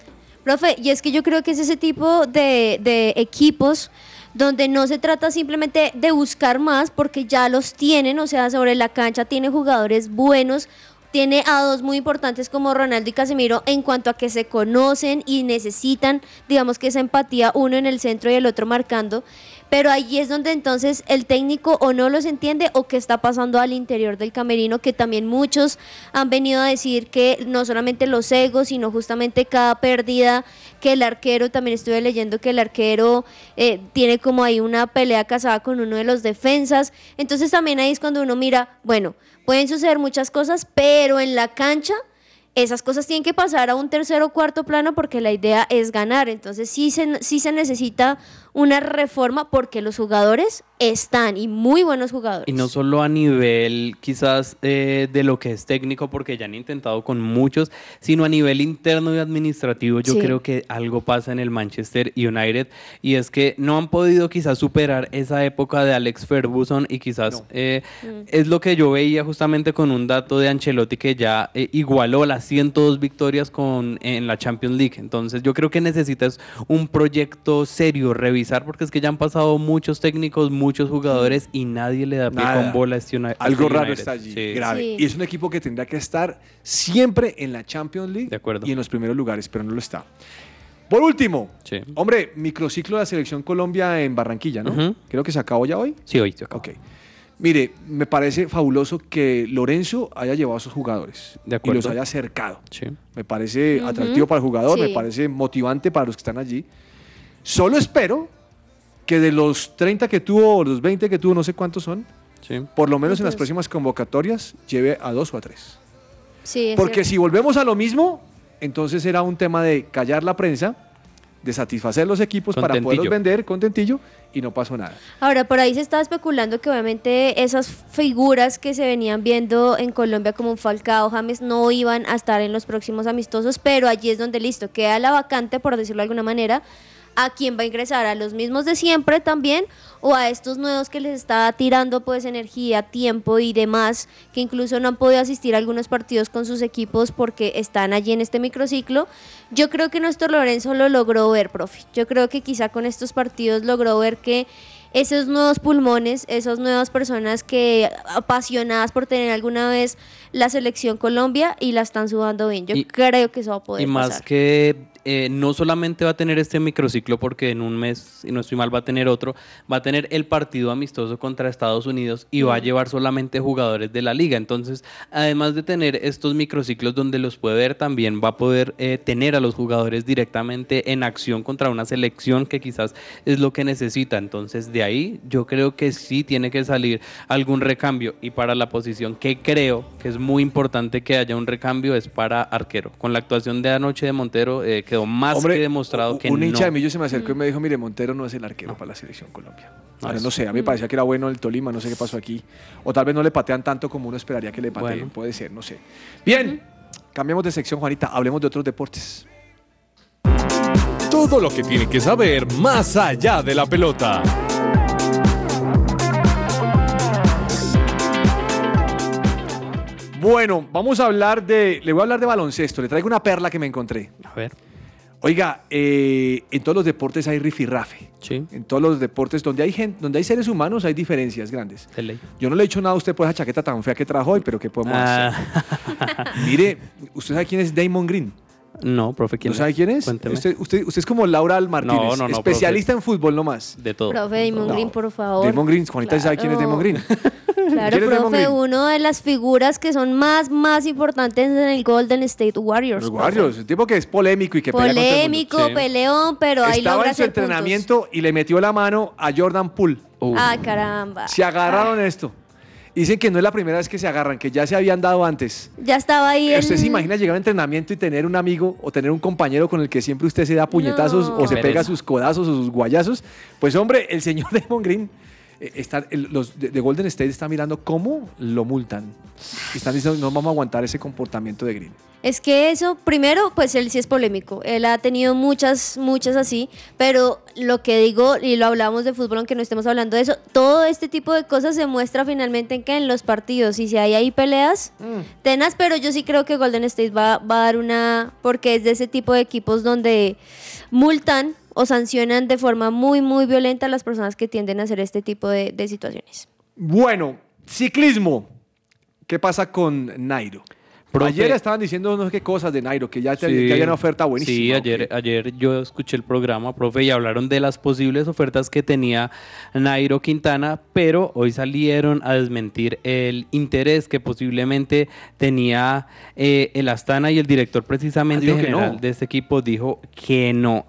Profe, y es que yo creo que es ese tipo de, de equipos donde no se trata simplemente de buscar más porque ya los tienen, o sea, sobre la cancha tiene jugadores buenos, tiene a dos muy importantes como Ronaldo y Casemiro en cuanto a que se conocen y necesitan, digamos que esa empatía, uno en el centro y el otro marcando. Pero ahí es donde entonces el técnico o no los entiende o qué está pasando al interior del camerino, que también muchos han venido a decir que no solamente los egos, sino justamente cada pérdida, que el arquero, también estuve leyendo que el arquero eh, tiene como ahí una pelea casada con uno de los defensas. Entonces también ahí es cuando uno mira, bueno, pueden suceder muchas cosas, pero en la cancha esas cosas tienen que pasar a un tercer o cuarto plano porque la idea es ganar. Entonces sí se, sí se necesita una reforma porque los jugadores están y muy buenos jugadores. Y no solo a nivel quizás eh, de lo que es técnico, porque ya han intentado con muchos, sino a nivel interno y administrativo. Yo Sí. creo que algo pasa en el Manchester United y es que no han podido quizás superar esa época de Alex Ferguson y quizás eh, es lo que yo veía justamente con un dato de Ancelotti que ya eh, igualó las 102 victorias con, en la Champions League. Entonces yo creo que necesitas un proyecto serio, revisar, porque es que ya han pasado muchos técnicos, muchos jugadores y nadie le da pie Nada. con bola a este Uni- a Algo este raro United. está allí, Sí. grave. Sí. Y es un equipo que tendrá que estar siempre en la Champions League y en los primeros lugares, pero no lo está. Por último, Sí. hombre, microciclo de la selección Colombia en Barranquilla, ¿no? Ujú. Creo que se acabó ya hoy. Sí, hoy se acabó. Ok. Mire, me parece fabuloso que Lorenzo haya llevado a sus jugadores De y acuerdo. los haya acercado. Sí. Me parece Ujú. atractivo para el jugador, Sí. me parece motivante para los que están allí. Solo espero que de los 30 que tuvo, o los 20 que tuvo, no sé cuántos son, Sí. por lo menos en las próximas convocatorias lleve a dos o a tres. Sí, Porque cierto. si volvemos a lo mismo, entonces era un tema de callar la prensa de satisfacer los equipos para poderlos vender contentillo y no pasó nada. Ahora, por ahí se está especulando que obviamente esas figuras que se venían viendo en Colombia como un Falcao, James, no iban a estar en los próximos amistosos, pero allí es donde listo, queda la vacante, por decirlo de alguna manera, a quién va a ingresar, a los mismos de siempre también, o a estos nuevos que les está tirando pues energía, tiempo y demás, que incluso no han podido asistir a algunos partidos con sus equipos porque están allí en este microciclo. Yo creo que Néstor Lorenzo lo logró ver, profe. Yo creo que quizá con estos partidos logró ver que esos nuevos pulmones, esas nuevas personas que apasionadas por tener alguna vez la selección Colombia y la están sudando bien. Yo Y- creo que eso va a poder Y más pasar. que eh, no solamente va a tener este microciclo porque en un mes, si no estoy mal, va a tener otro, va a tener el partido amistoso contra Estados Unidos y va a Mm. llevar solamente jugadores de la liga. Entonces, además de tener estos microciclos donde los puede ver, también va a poder eh, tener a los jugadores directamente en acción contra una selección que quizás es lo que necesita. Entonces, de ahí yo creo que sí tiene que salir algún recambio y para la posición que creo que es muy importante que haya un recambio es para arquero. Con la actuación de anoche de Montero eh, quedó más Hombre, que demostrado que un no. hincha de Millo se me acercó y me dijo, mire, Montero no es el arquero para la selección Colombia. Ahora, no sé, a mí me parecía que era bueno el Tolima, no sé qué pasó aquí. O tal vez no le patean tanto como uno esperaría que le pateen, Bueno. puede ser, no sé. Bien, cambiamos de sección, Juanita, hablemos de otros deportes. Todo lo que tiene que saber más allá de la pelota. Bueno, vamos a hablar de, le voy a hablar de baloncesto, le traigo una perla que me encontré. A ver. Oiga, eh, en todos los deportes hay rifirrafe. Sí. En todos los deportes donde hay gente, donde hay seres humanos hay diferencias grandes. De ley. Yo no le he dicho nada a usted por esa chaqueta tan fea que trajo hoy, pero ¿qué podemos Ah. hacer? Mire, ¿usted sabe quién es Damon Green? No, profe, ¿quién ¿No sabe quién es? Cuénteme. Usted, usted, usted es como Laura Martínez, No, no, no, especialista en fútbol nomás. De todo. Profe Damon No. Green, por favor. Damon Green, Juanita ¿sí sabe quién es Claro. Damon Green. Claro, ¿Quién es Damon profe, Green? de las figuras que son más, más importantes en el Golden State Warriors. Los profe. Warriors, el tipo que es polémico y que pelea con todo el mundo. Polémico, Sí. peleón, pero ahí Estaba logra en su hacer puntos. entrenamiento y le metió la mano a Jordan Poole. Ah, caramba. Se agarraron esto. Dicen que no es la primera vez que se agarran, que ya se habían dado antes. Ya estaba ahí ¿Usted el- se imagina llegar a un entrenamiento y tener un amigo o tener un compañero con el que siempre usted se da puñetazos No. o se pega sus codazos o sus guayazos? Pues hombre, el señor Damon Green, eh, está, el- los de, de Golden State está mirando cómo lo multan. Están diciendo, no vamos a aguantar ese comportamiento de Green. Es que eso, primero, pues él sí es polémico. Él ha tenido muchas, muchas así, pero lo que digo, y lo hablamos de fútbol, aunque no estemos hablando de eso, todo este tipo de cosas se muestra finalmente en que en los partidos, y si hay ahí peleas, tenas, pero yo sí creo que Golden State va, va a dar una, porque es de ese tipo de equipos donde multan o sancionan de forma muy, muy violenta a las personas que tienden a hacer este tipo de, situaciones. Bueno, ciclismo. ¿Qué pasa con Nairo? Profe. Ayer estaban diciendo no sé qué cosas de Nairo, que ya, te- Sí. que había una oferta buenísima. Sí, ¿o ayer, ayer yo escuché el programa, profe, y hablaron de las posibles ofertas que tenía Nairo Quintana, pero hoy salieron a desmentir el interés que posiblemente tenía eh, el Astana y el director precisamente Ah, general no. de este equipo dijo que no.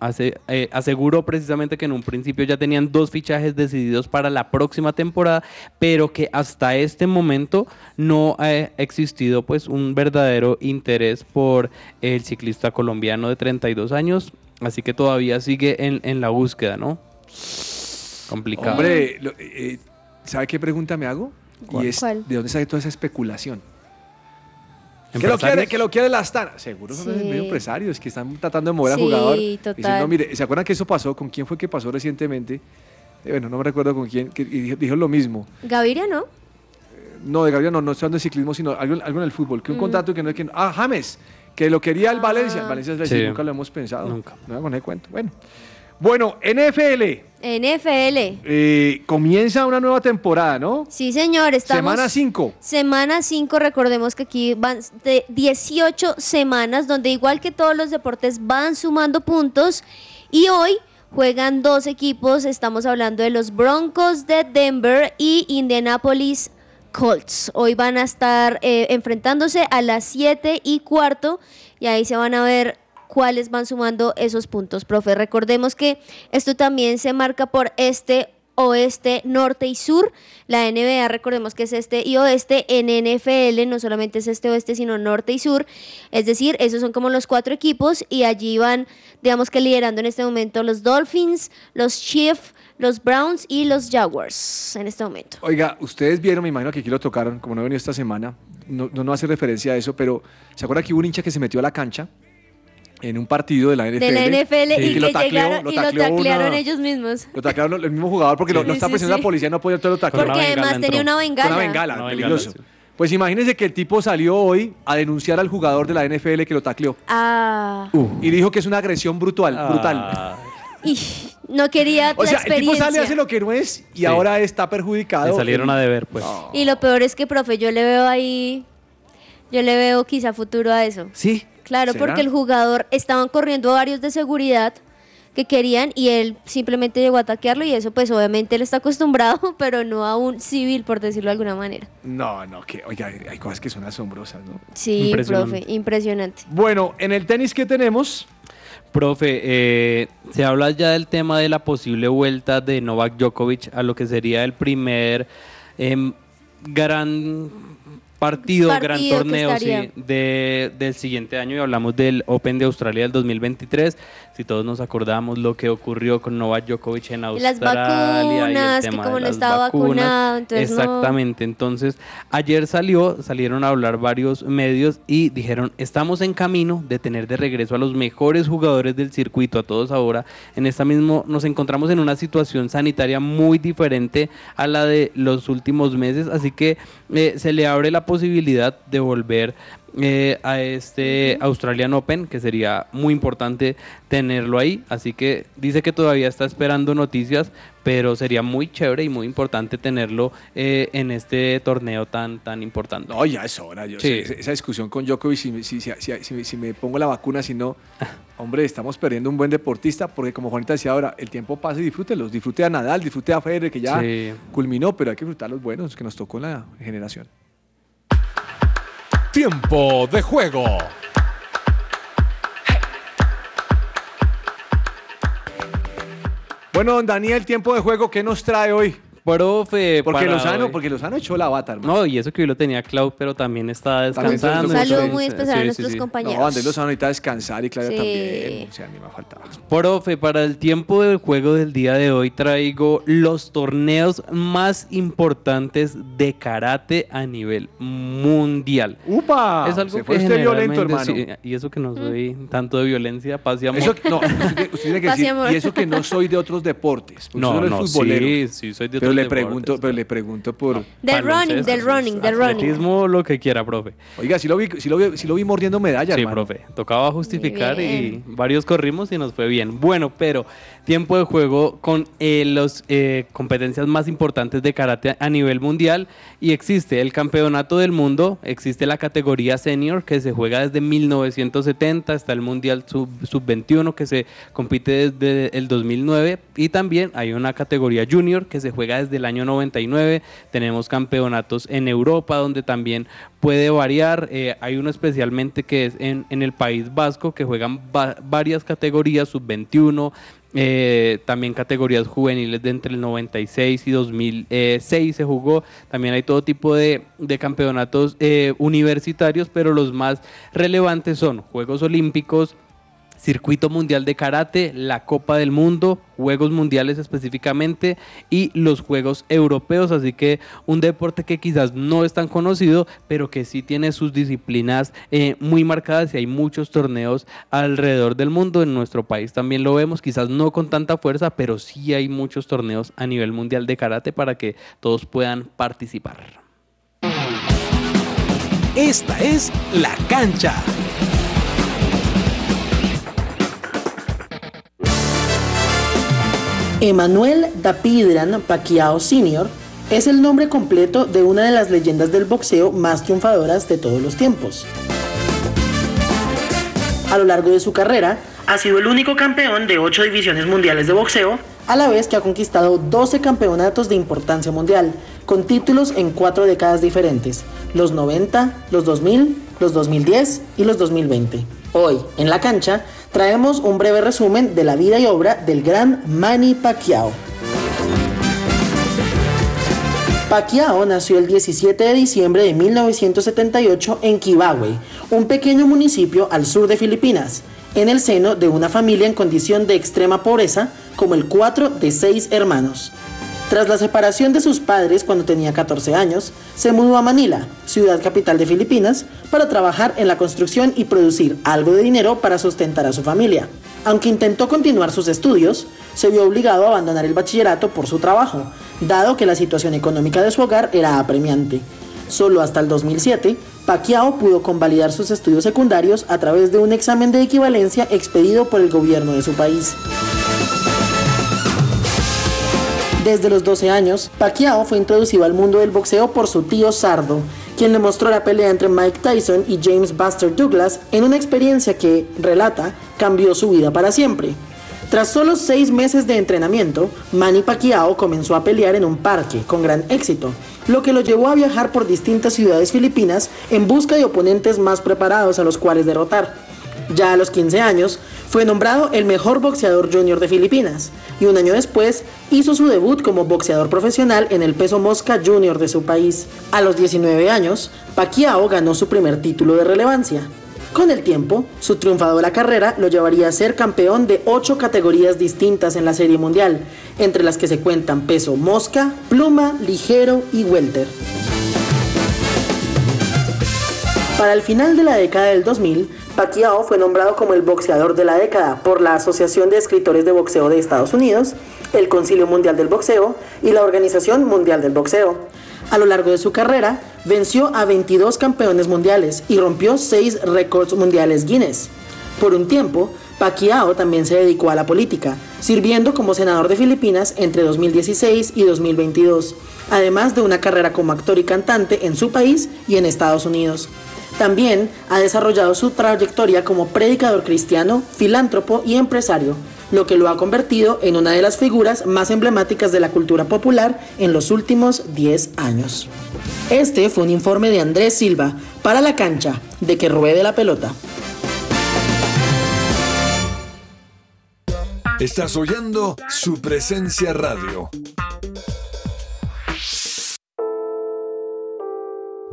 Eh, aseguró precisamente que en un principio ya tenían dos fichajes decididos para la próxima temporada, pero que hasta este momento no ha existido pues un verdadero interés por el ciclista colombiano de 32 años, así que todavía sigue en, en la búsqueda, ¿no? Complicado. Hombre, lo- eh, ¿sabe qué pregunta me hago? ¿Cuál? Y es, ¿Cuál? ¿de dónde sale toda esa especulación? ¿Qué lo, quiere, que lo quiere la Astana? Seguro son Sí. medio empresarios que están tratando de mover Sí, al jugador. total. Diciendo, mire, ¿se acuerdan que eso pasó? ¿Con quién fue que pasó recientemente? Eh, bueno, no me recuerdo con quién, que y dijo, dijo lo mismo. Gaviria, ¿no? No, de Gabriel no, no estoy hablando de ciclismo, sino algo, algo en el fútbol. Que un Mm. contrato que no es que... Ah, James, que lo quería el Ah. Valencia. El Valencia es la Sí. nunca lo hemos pensado. Nunca. No me cuento. Bueno. Bueno, NFL. NFL. eh, comienza una nueva temporada, ¿no? Sí, señor, estamos... Semana 5. Semana 5, recordemos que aquí van de 18 semanas, donde igual que todos los deportes van sumando puntos. Y hoy juegan dos equipos, estamos hablando de los Broncos de Denver y Indianapolis Colts. Hoy van a estar eh, enfrentándose a las 7 y cuarto y ahí se van a ver cuáles van sumando esos puntos, profe. Recordemos que esto también se marca por este oeste, norte y sur. La NBA, recordemos que es este y oeste. En NFL no solamente es este oeste, sino norte y sur. Es decir, esos son como los cuatro equipos y allí van, digamos que liderando en este momento los Dolphins, los Chiefs, los Browns y los Jaguars en este momento. Oiga, ustedes vieron, me imagino que aquí lo tocaron, como no he venido esta semana, no, no, no hace referencia a eso, pero ¿se acuerda que hubo un hincha que se metió a la cancha en un partido de la NFL? De la NFL y que, lo tacleó- llegaron lo y lo taclearon una- ellos mismos. Lo taclearon el mismo jugador porque Sí, lo estaba sí, presionando sí. la policía, no podía todo lo tacleó. Porque además tenía una bengala. Una bengala, Una peligroso. bengala, Pues imagínense que el tipo salió hoy a denunciar al jugador de la NFL que lo tacleó. Ah. Y dijo que es una agresión brutal, brutal. Y no quería O la sea, el tipo experiencia. sale, hace lo que no es y Sí. ahora está perjudicado. Le salieron a deber, pues. Y lo peor es que, profe, yo le veo ahí, yo le veo quizá futuro a eso. Sí. Claro, ¿Será? porque el jugador, estaban corriendo varios de seguridad que querían y él simplemente llegó a ataquearlo y eso pues obviamente él está acostumbrado, pero no a un civil, por decirlo de alguna manera. No, no, que, oiga, hay- hay cosas que son asombrosas, ¿no? Sí, Impresionante. profe, impresionante. Bueno, en el tenis, ¿qué tenemos? Profe, eh, se habla ya del tema de la posible vuelta de Novak Djokovic a lo que sería el primer em, gran partido, Partido gran torneo sí, de- del siguiente año y hablamos del Open de Australia del 2023. Si todos nos acordamos lo que ocurrió con Novak Djokovic en Australia. las vacunas, y el que tema como de no las estaba vacunas. vacunado, entonces no. Exactamente. Entonces, ayer salió, salieron a hablar varios medios y dijeron, estamos en camino de tener de regreso a los mejores jugadores del circuito, a todos ahora. En esta mismo, nos encontramos en una situación sanitaria muy diferente a la de los últimos meses, así que eh, se le abre la posibilidad de volver eh, a este Australian Open, que sería muy importante tenerlo ahí. Así que dice que todavía está esperando noticias, pero sería muy chévere y muy importante tenerlo eh, en este torneo tan, tan importante. No, ya es hora. Yo Sí. sé, esa discusión con Djokovic, si, me- si, si, si- si- si me pongo la vacuna, si no, hombre, estamos perdiendo un buen deportista, porque como Juanita decía ahora, el tiempo pasa y disfrútelos. Disfrute a Nadal, disfrute a Federer, que ya Sí. culminó, pero hay que disfrutar los buenos que nos tocó en la generación. Tiempo de juego. Bueno, don Daniel, tiempo de juego, ¿qué nos trae hoy? Profe, Porque para Lozano, hoy- porque Lozano echó la bata, hermano. No, y eso que hoy lo tenía Clau, pero también está descansando. Un saludo muy especial a sí, sí, nuestros sí. compañeros. No, Andrés Lozano necesita descansar y Claudia Sí. también. O sea, a mí me faltaba. Profe, para el tiempo del juego del día de hoy traigo los torneos más importantes de karate a nivel mundial. ¡Upa! Es algo Se fue que usted violento, hermano. sí, y eso que no soy tanto de violencia, paz y amor. Eso, no, usted, usted tiene que decir, y eso que no soy de otros deportes. No, no, futbolero. sí, sí, soy de pero le deportes, pregunto, pero le pregunto por. Del running, del running, del running. Atletismo, lo que quiera, profe. Oiga, si lo vi, sí lo vi, sí lo vi mordiendo medalla, Sí, hermano. profe. Tocaba justificar y varios corrimos y nos fue bien. Bueno, pero tiempo de juego con eh, las competencias más importantes de karate a nivel mundial y existe el campeonato del mundo, existe la categoría senior que se juega desde 1970, está el mundial sub- sub-21 que se compite desde el 2009 y también hay una categoría junior que se juega desde el año 99. Tenemos campeonatos en Europa donde también puede variar. eh, hay uno especialmente que es en, en el País Vasco que juegan va- varias categorías, sub-21, eh, también categorías juveniles de entre el 96 y 2006 se jugó. También hay todo tipo de, de campeonatos eh, universitarios, pero los más relevantes son Juegos Olímpicos, Circuito Mundial de Karate, la Copa del Mundo, Juegos Mundiales específicamente y los Juegos Europeos. Así que un deporte que quizás no es tan conocido, pero que sí tiene sus disciplinas eh, muy marcadas y hay muchos torneos alrededor del mundo. En nuestro país también lo vemos, quizás no con tanta fuerza, pero sí hay muchos torneos a nivel mundial de karate para que todos puedan participar. Esta es La Cancha. Emanuel Dapidran Pacquiao Sr. es el nombre completo de una de las leyendas del boxeo más triunfadoras de todos los tiempos. A lo largo de su carrera, ha sido el único campeón de 8 divisiones mundiales de boxeo, a la vez que ha conquistado 12 campeonatos de importancia mundial, con títulos en cuatro décadas diferentes, los 90, los 2000, los 2010 y los 2020. Hoy, en la cancha, traemos un breve resumen de la vida y obra del gran Manny Pacquiao. Pacquiao nació el 17 de diciembre de 1978 en Kibawe, un pequeño municipio al sur de Filipinas, en el seno de una familia en condición de extrema pobreza, como el cuatro de seis hermanos. Tras la separación de sus padres cuando tenía 14 años, se mudó a Manila, ciudad capital de Filipinas, para trabajar en la construcción y producir algo de dinero para sustentar a su familia. Aunque intentó continuar sus estudios, se vio obligado a abandonar el bachillerato por su trabajo, dado que la situación económica de su hogar era apremiante. Solo hasta el 2007, Pacquiao pudo convalidar sus estudios secundarios a través de un examen de equivalencia expedido por el gobierno de su país. Desde los 12 años, Pacquiao fue introducido al mundo del boxeo por su tío Sardo, quien le mostró la pelea entre Mike Tyson y James Buster Douglas en una experiencia que, relata, cambió su vida para siempre. Tras solo seis meses de entrenamiento, Manny Pacquiao comenzó a pelear en un parque con gran éxito, lo que lo llevó a viajar por distintas ciudades filipinas en busca de oponentes más preparados a los cuales derrotar. Ya a los 15 años, fue nombrado el mejor boxeador junior de Filipinas y un año después hizo su debut como boxeador profesional en el peso mosca junior de su país. A los 19 años, Pacquiao ganó su primer título de relevancia. Con el tiempo, su triunfadora carrera lo llevaría a ser campeón de ocho categorías distintas en la Serie Mundial, entre las que se cuentan peso mosca, pluma, ligero y welter. Para el final de la década del 2000, Pacquiao fue nombrado como el boxeador de la década por la Asociación de Escritores de Boxeo de Estados Unidos, el Concilio Mundial del Boxeo y la Organización Mundial del Boxeo. A lo largo de su carrera, venció a 22 campeones mundiales y rompió 6 récords mundiales Guinness. Por un tiempo, Pacquiao también se dedicó a la política, sirviendo como senador de Filipinas entre 2016 y 2022, además de una carrera como actor y cantante en su país y en Estados Unidos. También ha desarrollado su trayectoria como predicador cristiano, filántropo y empresario, lo que lo ha convertido en una de las figuras más emblemáticas de la cultura popular en los últimos 10 años. Este fue un informe de Andrés Silva para la cancha de que ruede la pelota. Estás oyendo su presencia radio.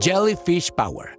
Jellyfish Power,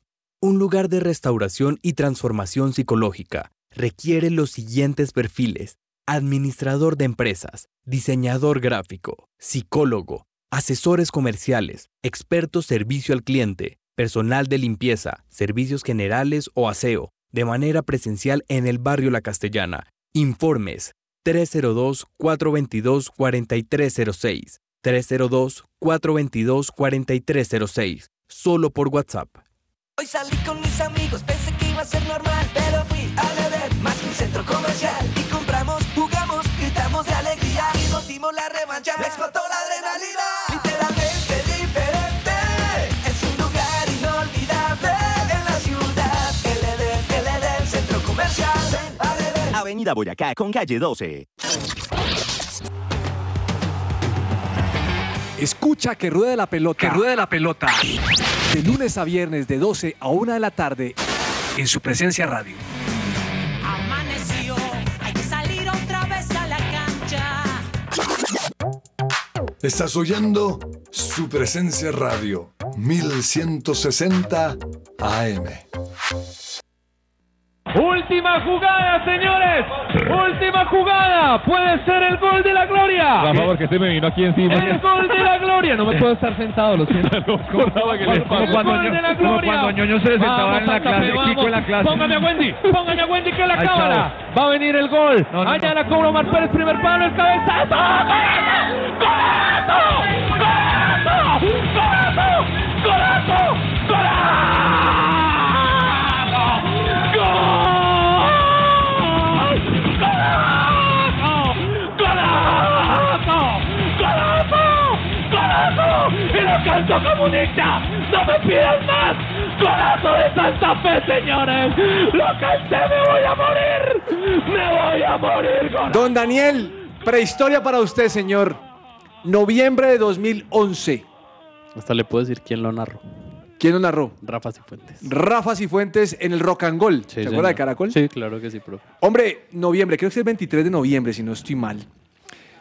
un lugar de restauración y transformación psicológica requiere los siguientes perfiles. Administrador de empresas, diseñador gráfico, psicólogo, asesores comerciales, experto servicio al cliente, personal de limpieza, servicios generales o aseo, de manera presencial en el barrio La Castellana. Informes 302-422-4306. 302-422-4306. Solo por WhatsApp. Hoy salí con mis amigos, pensé que iba a ser normal, pero fui a beber más que un centro comercial. Y compramos, jugamos, gritamos de alegría y nos dimos la revancha. Me explotó la adrenalina. Literalmente diferente. Es un lugar inolvidable en la ciudad. El Edén, el Edén, centro comercial. A. Avenida Boyacá con calle 12. Escucha que ruede la pelota. Que ruede la pelota. De lunes a viernes de 12 a 1 de la tarde En su presencia radio. Amaneció, hay que salir otra vez a la cancha. Estás oyendo su presencia radio 1160 AM. Última jugada, señores. Última jugada. Puede ser el gol de la gloria. Por favor, que se me vino aquí encima. El gol de la gloria. No me puedo estar sentado, lo siento. Como cuando, gol de la como gloria. cuando Ñoño se sentaba Vamos, en la clase, Kiko en la clase. Póngame a Wendy, póngame a Wendy que la Ay, cámara. Va a venir el gol. No, no, Allá no. la cobra Omar Pérez, primer palo, el cabezazo. ¡Golazo! ¡Golazo! ¡Golazo! ¡Golazo! ¡Golazo! ¡Y lo canto comunista! ¡No me pidas más! ¡Golazo de Santa Fe, señores! ¡Lo canté! ¡Me voy a morir! ¡Me voy a morir! golazo! Don Daniel, prehistoria para usted, señor. Noviembre de 2011. Hasta le puedo decir quién lo narró. ¿Quién lo narró? Rafa Cifuentes. Rafa Cifuentes en el Rock and Gold. ¿Se acuerda de Caracol? Sí, claro que sí, profe. Hombre, noviembre, creo que es el 23 de noviembre, si no estoy mal.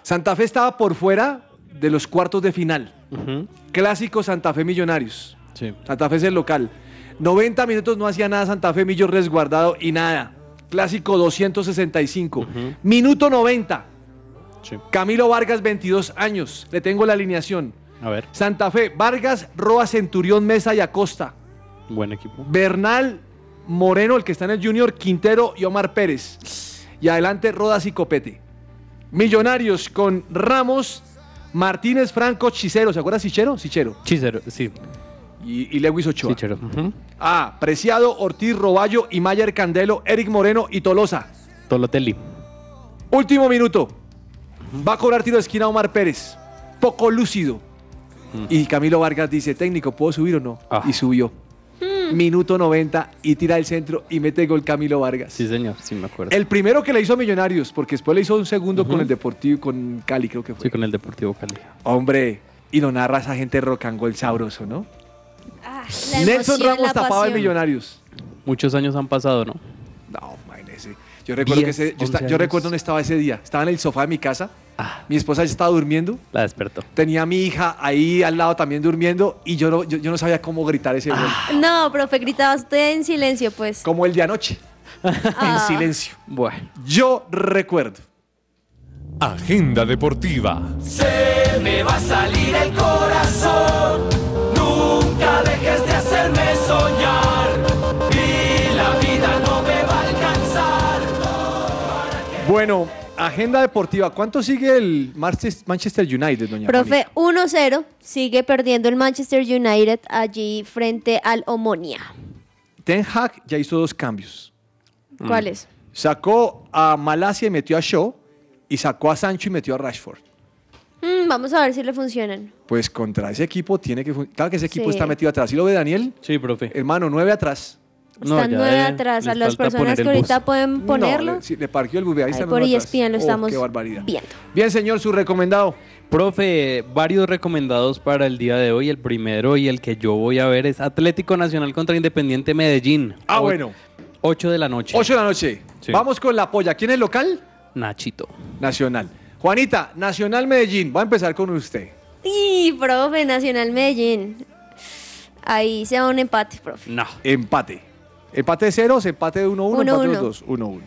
Santa Fe estaba por fuera de los cuartos de final. Clásico Santa Fe Millonarios. Sí. Santa Fe es el local. 90 minutos no hacía nada Santa Fe, Millo resguardado y nada. Clásico 265. Minuto 90. Camilo Vargas, 22 años. Le tengo la alineación. A ver, Santa Fe, Vargas, Roa, Centurión, Mesa y Acosta. buen equipo. Bernal, Moreno, el que está en el Junior, Quintero y Omar Pérez. Y adelante Rodas y Copete. Millonarios con Ramos, Martínez, Franco, Chicero. ¿Se acuerda Chichero? Chichero. Chisero, sí. Y, y Lewis Ochoa. Chichero. Ah, Preciado, Ortiz, Roballo y Mayer Candelo, Eric Moreno y Tolosa. Tolotelli. Último minuto. Va a cobrar tiro de esquina Omar Pérez. Poco lúcido. Y Camilo Vargas dice, técnico, ¿puedo subir o no? Y subió. Minuto 90 y tira el centro y mete gol Camilo Vargas. Sí, señor, sí me acuerdo. El primero que le hizo a Millonarios, porque después le hizo un segundo con el Deportivo, con Cali creo que fue. Sí, con el Deportivo Cali. Hombre, y no narra esa gente rock and roll sabroso, ¿no? Ah, La Nelson Ramos tapaba el. Millonarios. Muchos años han pasado, ¿no? No, imagínese. Yo recuerdo, que ese- yo, esta- 11 yo años. recuerdo dónde estaba ese día. Estaba en el sofá de mi casa. Mi esposa ya estaba durmiendo. La despertó. Tenía a mi hija ahí al lado también durmiendo y yo no, yo, yo no sabía cómo gritar ese gol. No, profe, gritaba usted en silencio, pues. Como el de anoche. Ah. En silencio. Bueno. Yo recuerdo. Agenda deportiva. Se me va a salir el corazón. Nunca dejes de hacerme soñar. Bueno, agenda deportiva. ¿Cuánto sigue el Manchester United, doña Profe, 1-0, sigue perdiendo el Manchester United allí frente al Omonia. Ten Hag ya hizo dos cambios. ¿Cuál es? Sacó a Malasia y metió a Shaw. Y sacó a Sancho y metió a Rashford. Mm, vamos a ver si le funcionan. Pues contra ese equipo tiene que... fun- Claro que ese equipo Sí. está metido atrás. ¿Sí lo ve Daniel? Sí, profe. Hermano, nueve atrás. Están nueve atrás. A las personas que ahorita pueden ponerlo. No, le, sí, le parqueó el bus, ahí están por. ESPN lo Oh, estamos qué barbaridad. viendo. Bien, señor, su recomendado. Profe, varios recomendados para el día de hoy. El primero y el que yo voy a ver es Atlético Nacional contra Independiente Medellín. Ah, O- bueno. 8 de la noche. 8 de la noche. Sí. Vamos con la polla. ¿Quién es el local? Nachito. Nacional. Juanita, Nacional Medellín. Voy a empezar con usted. Y, profe, Nacional Medellín. Ahí se va un empate, profe. No. Empate. Empate de ceros, empate de 1-1, Uno, empate de uno. 2 1-1.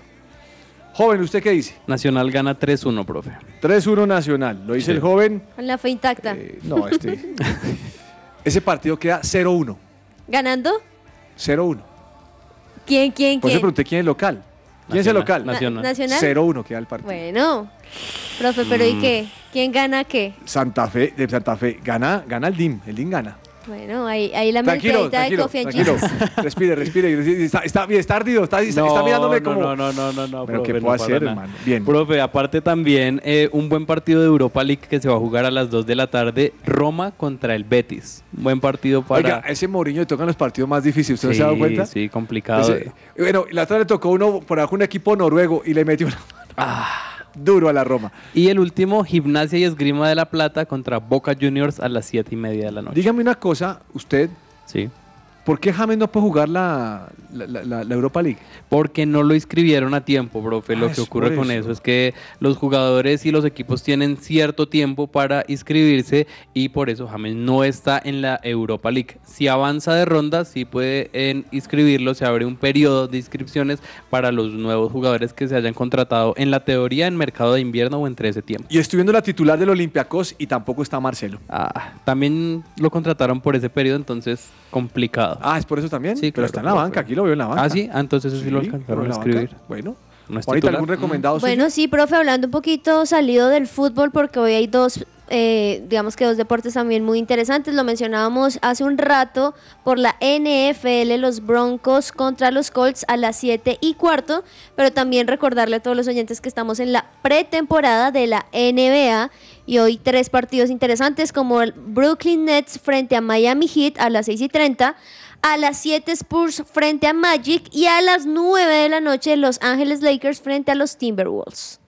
Joven, ¿usted qué dice? Nacional gana 3-1, profe. 3-1 Nacional. Lo dice Sí. el joven. Con la fe intacta. No, este. Ese partido queda 0-1. ¿Ganando? 0-1. ¿Quién, quién, Por eso quién? pregunté quién es local. ¿Quién es el local? Na- Nacional. ¿Nacional? 0-1 queda el partido. Bueno. Profe, ¿pero y Mm. qué? ¿Quién gana qué? Santa Fe, de Santa Fe, gana, gana el DIM. El DIM gana. Bueno, ahí, ahí la Tranquilo, mercadita de tranquilo, tranquilo. Respire, respire. Está, está, bien, está ardido, está, está, está mirándome como... No, no, no, no, no. Pero profe, ¿qué puedo hacer, hermano? Bien. Profe, aparte también eh, un buen partido de Europa League que se va a jugar a las 2 de la tarde. Roma contra el Betis. Buen partido para... Oiga, ese Mourinho le tocan los partidos más difíciles, ¿usted no se ha dado Sí, cuenta? Sí, complicado. Ese- bueno, la otra le tocó uno por abajo un equipo noruego y le metió una- duro a la Roma. Y el último, Gimnasia y Esgrima de la Plata contra Boca Juniors a las 7 y media de la noche. Dígame una cosa, usted, Sí. ¿Por qué James no puede jugar la, la- la- la- la Europa League? Porque no lo inscribieron a tiempo, profe. Lo Ah, que ocurre con eso. eso es que los jugadores y los equipos tienen cierto tiempo para inscribirse y por eso James no está en la Europa League. Si avanza de ronda, sí puede inscribirlo, se abre un periodo de inscripciones para los nuevos jugadores que se hayan contratado en la teoría en mercado de invierno o entre ese tiempo. Y estoy viendo la titular del Olympiacos y tampoco está Marcelo. Ah, también lo contrataron por ese periodo, entonces complicado. Ah, ¿es por eso también? Sí, Pero claro, está en la banca, aquí lo veo en la banca. Ah, sí, ah, entonces eso sí, lo alcanzaron a escribir. banca. Bueno. No titular. ¿algún recomendado? Bueno, sí, profe, hablando un poquito salido del fútbol, porque hoy hay dos, eh, digamos que dos deportes también muy interesantes. Lo mencionábamos hace un rato por la NFL, los Broncos contra los Colts a las 7 y cuarto, pero también recordarle a todos los oyentes que estamos en la pretemporada de la NBA y hoy tres partidos interesantes como el Brooklyn Nets frente a Miami Heat a las 6 y 30. A las 7 Spurs frente a Magic y a las 9 de la noche Los Ángeles Lakers frente a los Timberwolves.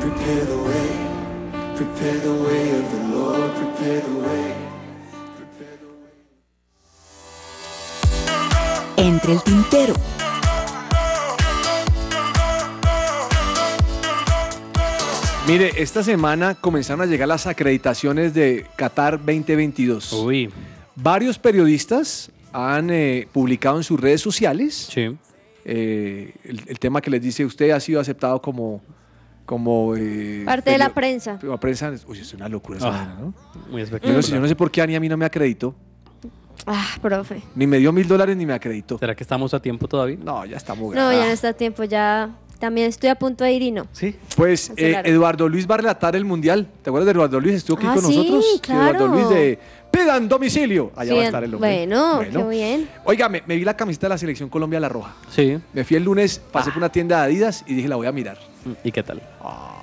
Prepare the way, Mire, esta semana comenzaron a llegar las acreditaciones de Qatar 2022. Uy. Varios periodistas han eh, publicado en sus redes sociales Sí. eh, el, el tema que les dice usted ha sido aceptado como como eh, Parte de la prensa. la prensa uy es una locura esa Ah, vaina, ¿no? Muy yo, no espectacular. sé, yo no sé por qué Ani a mí no me acreditó Ah, profe. ni me dio mil dólares ni me acreditó ¿Será que estamos a tiempo todavía? no ya estamos No, ya no está a tiempo, ya también estoy a punto de ir y no. Sí. Pues eh. Eduardo Luis va a relatar el mundial. ¿Te acuerdas de Eduardo Luis? Estuvo aquí Ah, con sí, nosotros. claro. Eduardo Luis de Pidan Domicilio. Allá va a estar el hombre. bueno, qué bien. Oiga, me, me vi la camiseta de la selección Colombia, la roja. Sí. Me fui el lunes, pasé por una tienda de Adidas y dije, la voy a mirar. ¿Y qué tal?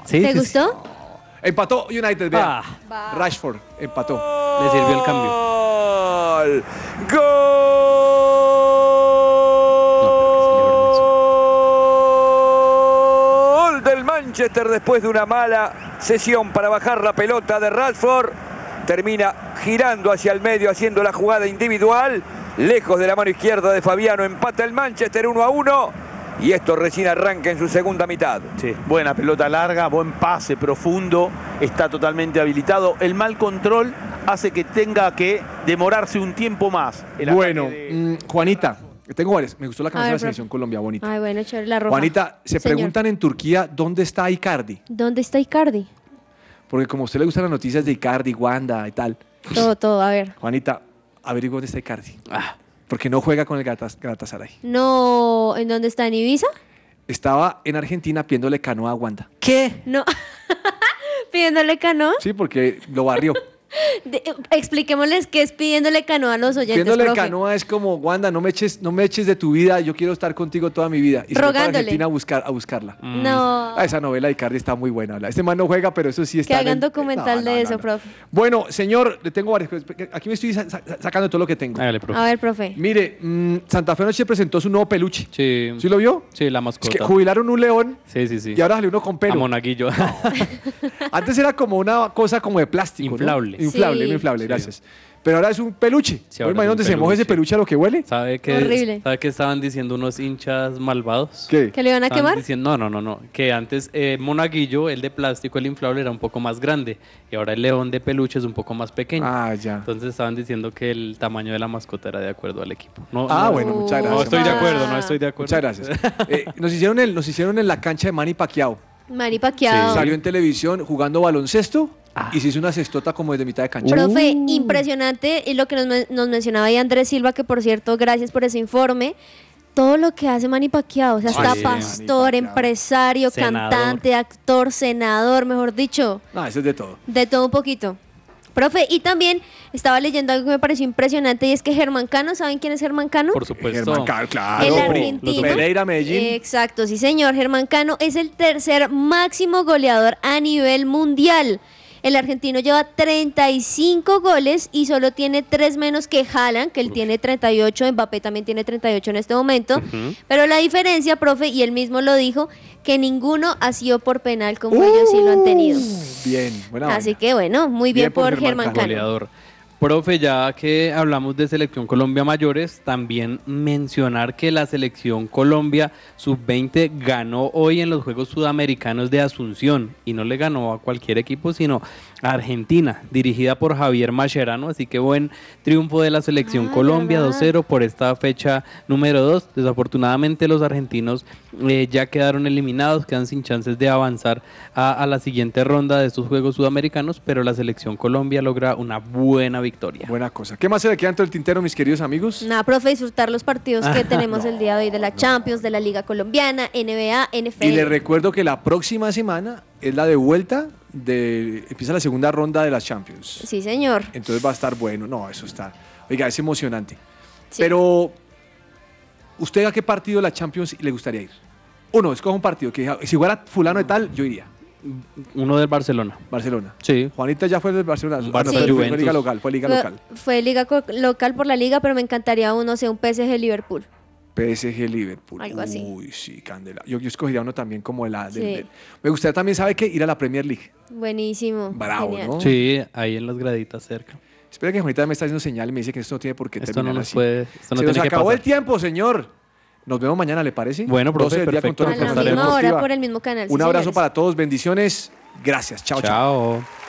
¿Te sí, sí. gustó? Empató United, vea. Ah. Rashford empató. Le sirvió el cambio. Gol. Gol Manchester después de una mala sesión para bajar la pelota de Rashford. Termina girando hacia el medio, haciendo la jugada individual. Lejos de la mano izquierda de Fabiano, empata el Manchester 1 a 1. Y esto recién arranca en su segunda mitad. Sí, buena pelota larga, buen pase profundo, está totalmente habilitado. El mal control hace que tenga que demorarse un tiempo más. El Bueno, de- mm, Juanita, tengo varias. Me gustó la A camiseta de ver, la selección Colombia, bonita. Ay, bueno, chévere, la roja. Juanita, se Señor. preguntan en Turquía dónde está Icardi. ¿Dónde está Icardi? Porque como a usted le gustan las noticias de Icardi, Wanda y tal. Todo, todo, a ver. Juanita, averigua dónde está Icardi. Porque no juega con el Gatas- Galatasaray. No, ¿en dónde está? ¿En Ibiza? Estaba en Argentina pidiéndole canoa a Wanda. ¿Qué? No. Pidiéndole canoa. Sí, porque lo barrió. De- expliquémosles qué es pidiéndole canoa a los oyentes, Pidiéndole profe. canoa es como, Wanda, no me eches, no me eches de tu vida, yo quiero estar contigo toda mi vida. Y se Rogándole. Argentina a, buscar, a buscarla. No. Ah, esa novela de Icardi está muy buena. Este man no juega, pero eso sí Que está. en hagan documental No, no, de no, eso, no. profe. Bueno, señor, le tengo varias cosas. Aquí me estoy sa- sa- sacando todo lo que tengo. Hágale, profe. A ver, profe. Mire, mm, Santa Fe anoche presentó su nuevo peluche. Sí. ¿Sí lo vio? Sí, la Es mascota. que jubilaron un león Sí, sí, sí. y ahora salió uno con A pelo. Monaguillo. Antes era como una cosa como de plástico. ¿no? Inflable. Inflable, Sí. no inflable, Sí. gracias. Pero ahora es un peluche. Sí, ¿No ahora es un se moja ese peluche. a lo que huele? ¿Sabe qué, Horrible. ¿Sabe qué estaban diciendo unos hinchas malvados? ¿Qué? ¿Que le iban a Estaban quemar? diciendo, no, no, no, no. Que antes eh, Monaguillo, el de plástico, el inflable, era un poco más grande. Y ahora el león de peluche es un poco más pequeño. Ah, ya. Entonces estaban diciendo que el tamaño de la mascota era de acuerdo al equipo. No, Ah, no- bueno, muchas gracias. No estoy de Ah. acuerdo, no estoy de acuerdo. Muchas gracias. Eh, nos, hicieron el, nos hicieron en la cancha de Manny Pacquiao. Mari Pacquiao. Salió en televisión jugando baloncesto Ah. y se hizo una cestota como desde mitad de cancha. Profe, impresionante y lo que nos, men- nos mencionaba ahí Andrés Silva, que por cierto, gracias por ese informe. Todo lo que hace Manny Pacquiao, o sea, está sí. pastor, empresario, Senador. cantante, actor, senador, mejor dicho, No, eso es de todo. de todo un poquito. Profe, y también estaba leyendo algo que me pareció impresionante y es que Germán Cano, ¿saben quién es Germán Cano? Por supuesto. Germán Cano, claro. El argentino. Pereira, Medellín. Exacto, sí señor. Germán Cano es el tercer máximo goleador a nivel mundial. El argentino lleva 35 goles y solo tiene 3 menos que Haaland, que él tiene 38, Mbappé también tiene 38 en este momento. Pero la diferencia, profe, y él mismo lo dijo, que ninguno ha sido por penal como ellos sí lo han tenido. Bien, buena Así que bueno, muy bien, Bien por por Germán Germán Cano. Cano. goleador. Profe, ya que hablamos de Selección Colombia Mayores, también mencionar que la Selección Colombia Sub-20 ganó hoy en los Juegos Sudamericanos de Asunción y no le ganó a cualquier equipo, sino a Argentina, dirigida por Javier Mascherano, así que buen triunfo de la Selección Colombia 2-0 por esta fecha número 2. Desafortunadamente los argentinos eh, ya quedaron eliminados, quedan sin chances de avanzar a, a la siguiente ronda de estos Juegos Sudamericanos, pero la Selección Colombia logra una buena victoria. Buena cosa. ¿Qué más se le queda dentro del tintero, mis queridos amigos? Nada, profe, disfrutar los partidos que tenemos no, el día de hoy de la Champions, de la Liga Colombiana, NBA, NFL. Y les recuerdo que la próxima semana es la de vuelta de empieza la segunda ronda de las Champions. Sí, señor. Entonces va a estar bueno. No, eso está. Oiga, es emocionante. Pero ¿usted a qué partido de la Champions le gustaría ir? Uno, escoja un partido que si fuera fulano de tal, yo iría. Uno del Barcelona. Barcelona. Sí. Juanita ya fue del Barcelona. Ah, no, Barça fue- liga local, fue liga Fue- local. Fue liga local por la liga, pero me encantaría uno, sea un PSG Liverpool. PSG Liverpool. Algo así. Uy, sí, candela. Yo, yo escogería uno también como el del, Sí. del- Me gustaría también, ¿sabe qué? Ir a la Premier League. Buenísimo. Bravo, genial. ¿no? Sí, ahí en las graditas cerca. Espera que Juanita me está haciendo señal y me dice que esto no tiene por qué Esto terminar no nos así. puede- esto no Se tiene nos que acabó pasar. el tiempo, señor. Nos vemos mañana, ¿le parece? Bueno, profe, 12 del día con perfecto. A la misma hora por el mismo canal. sí, Un abrazo señores. para todos, bendiciones. Gracias, chao, chao. Chao.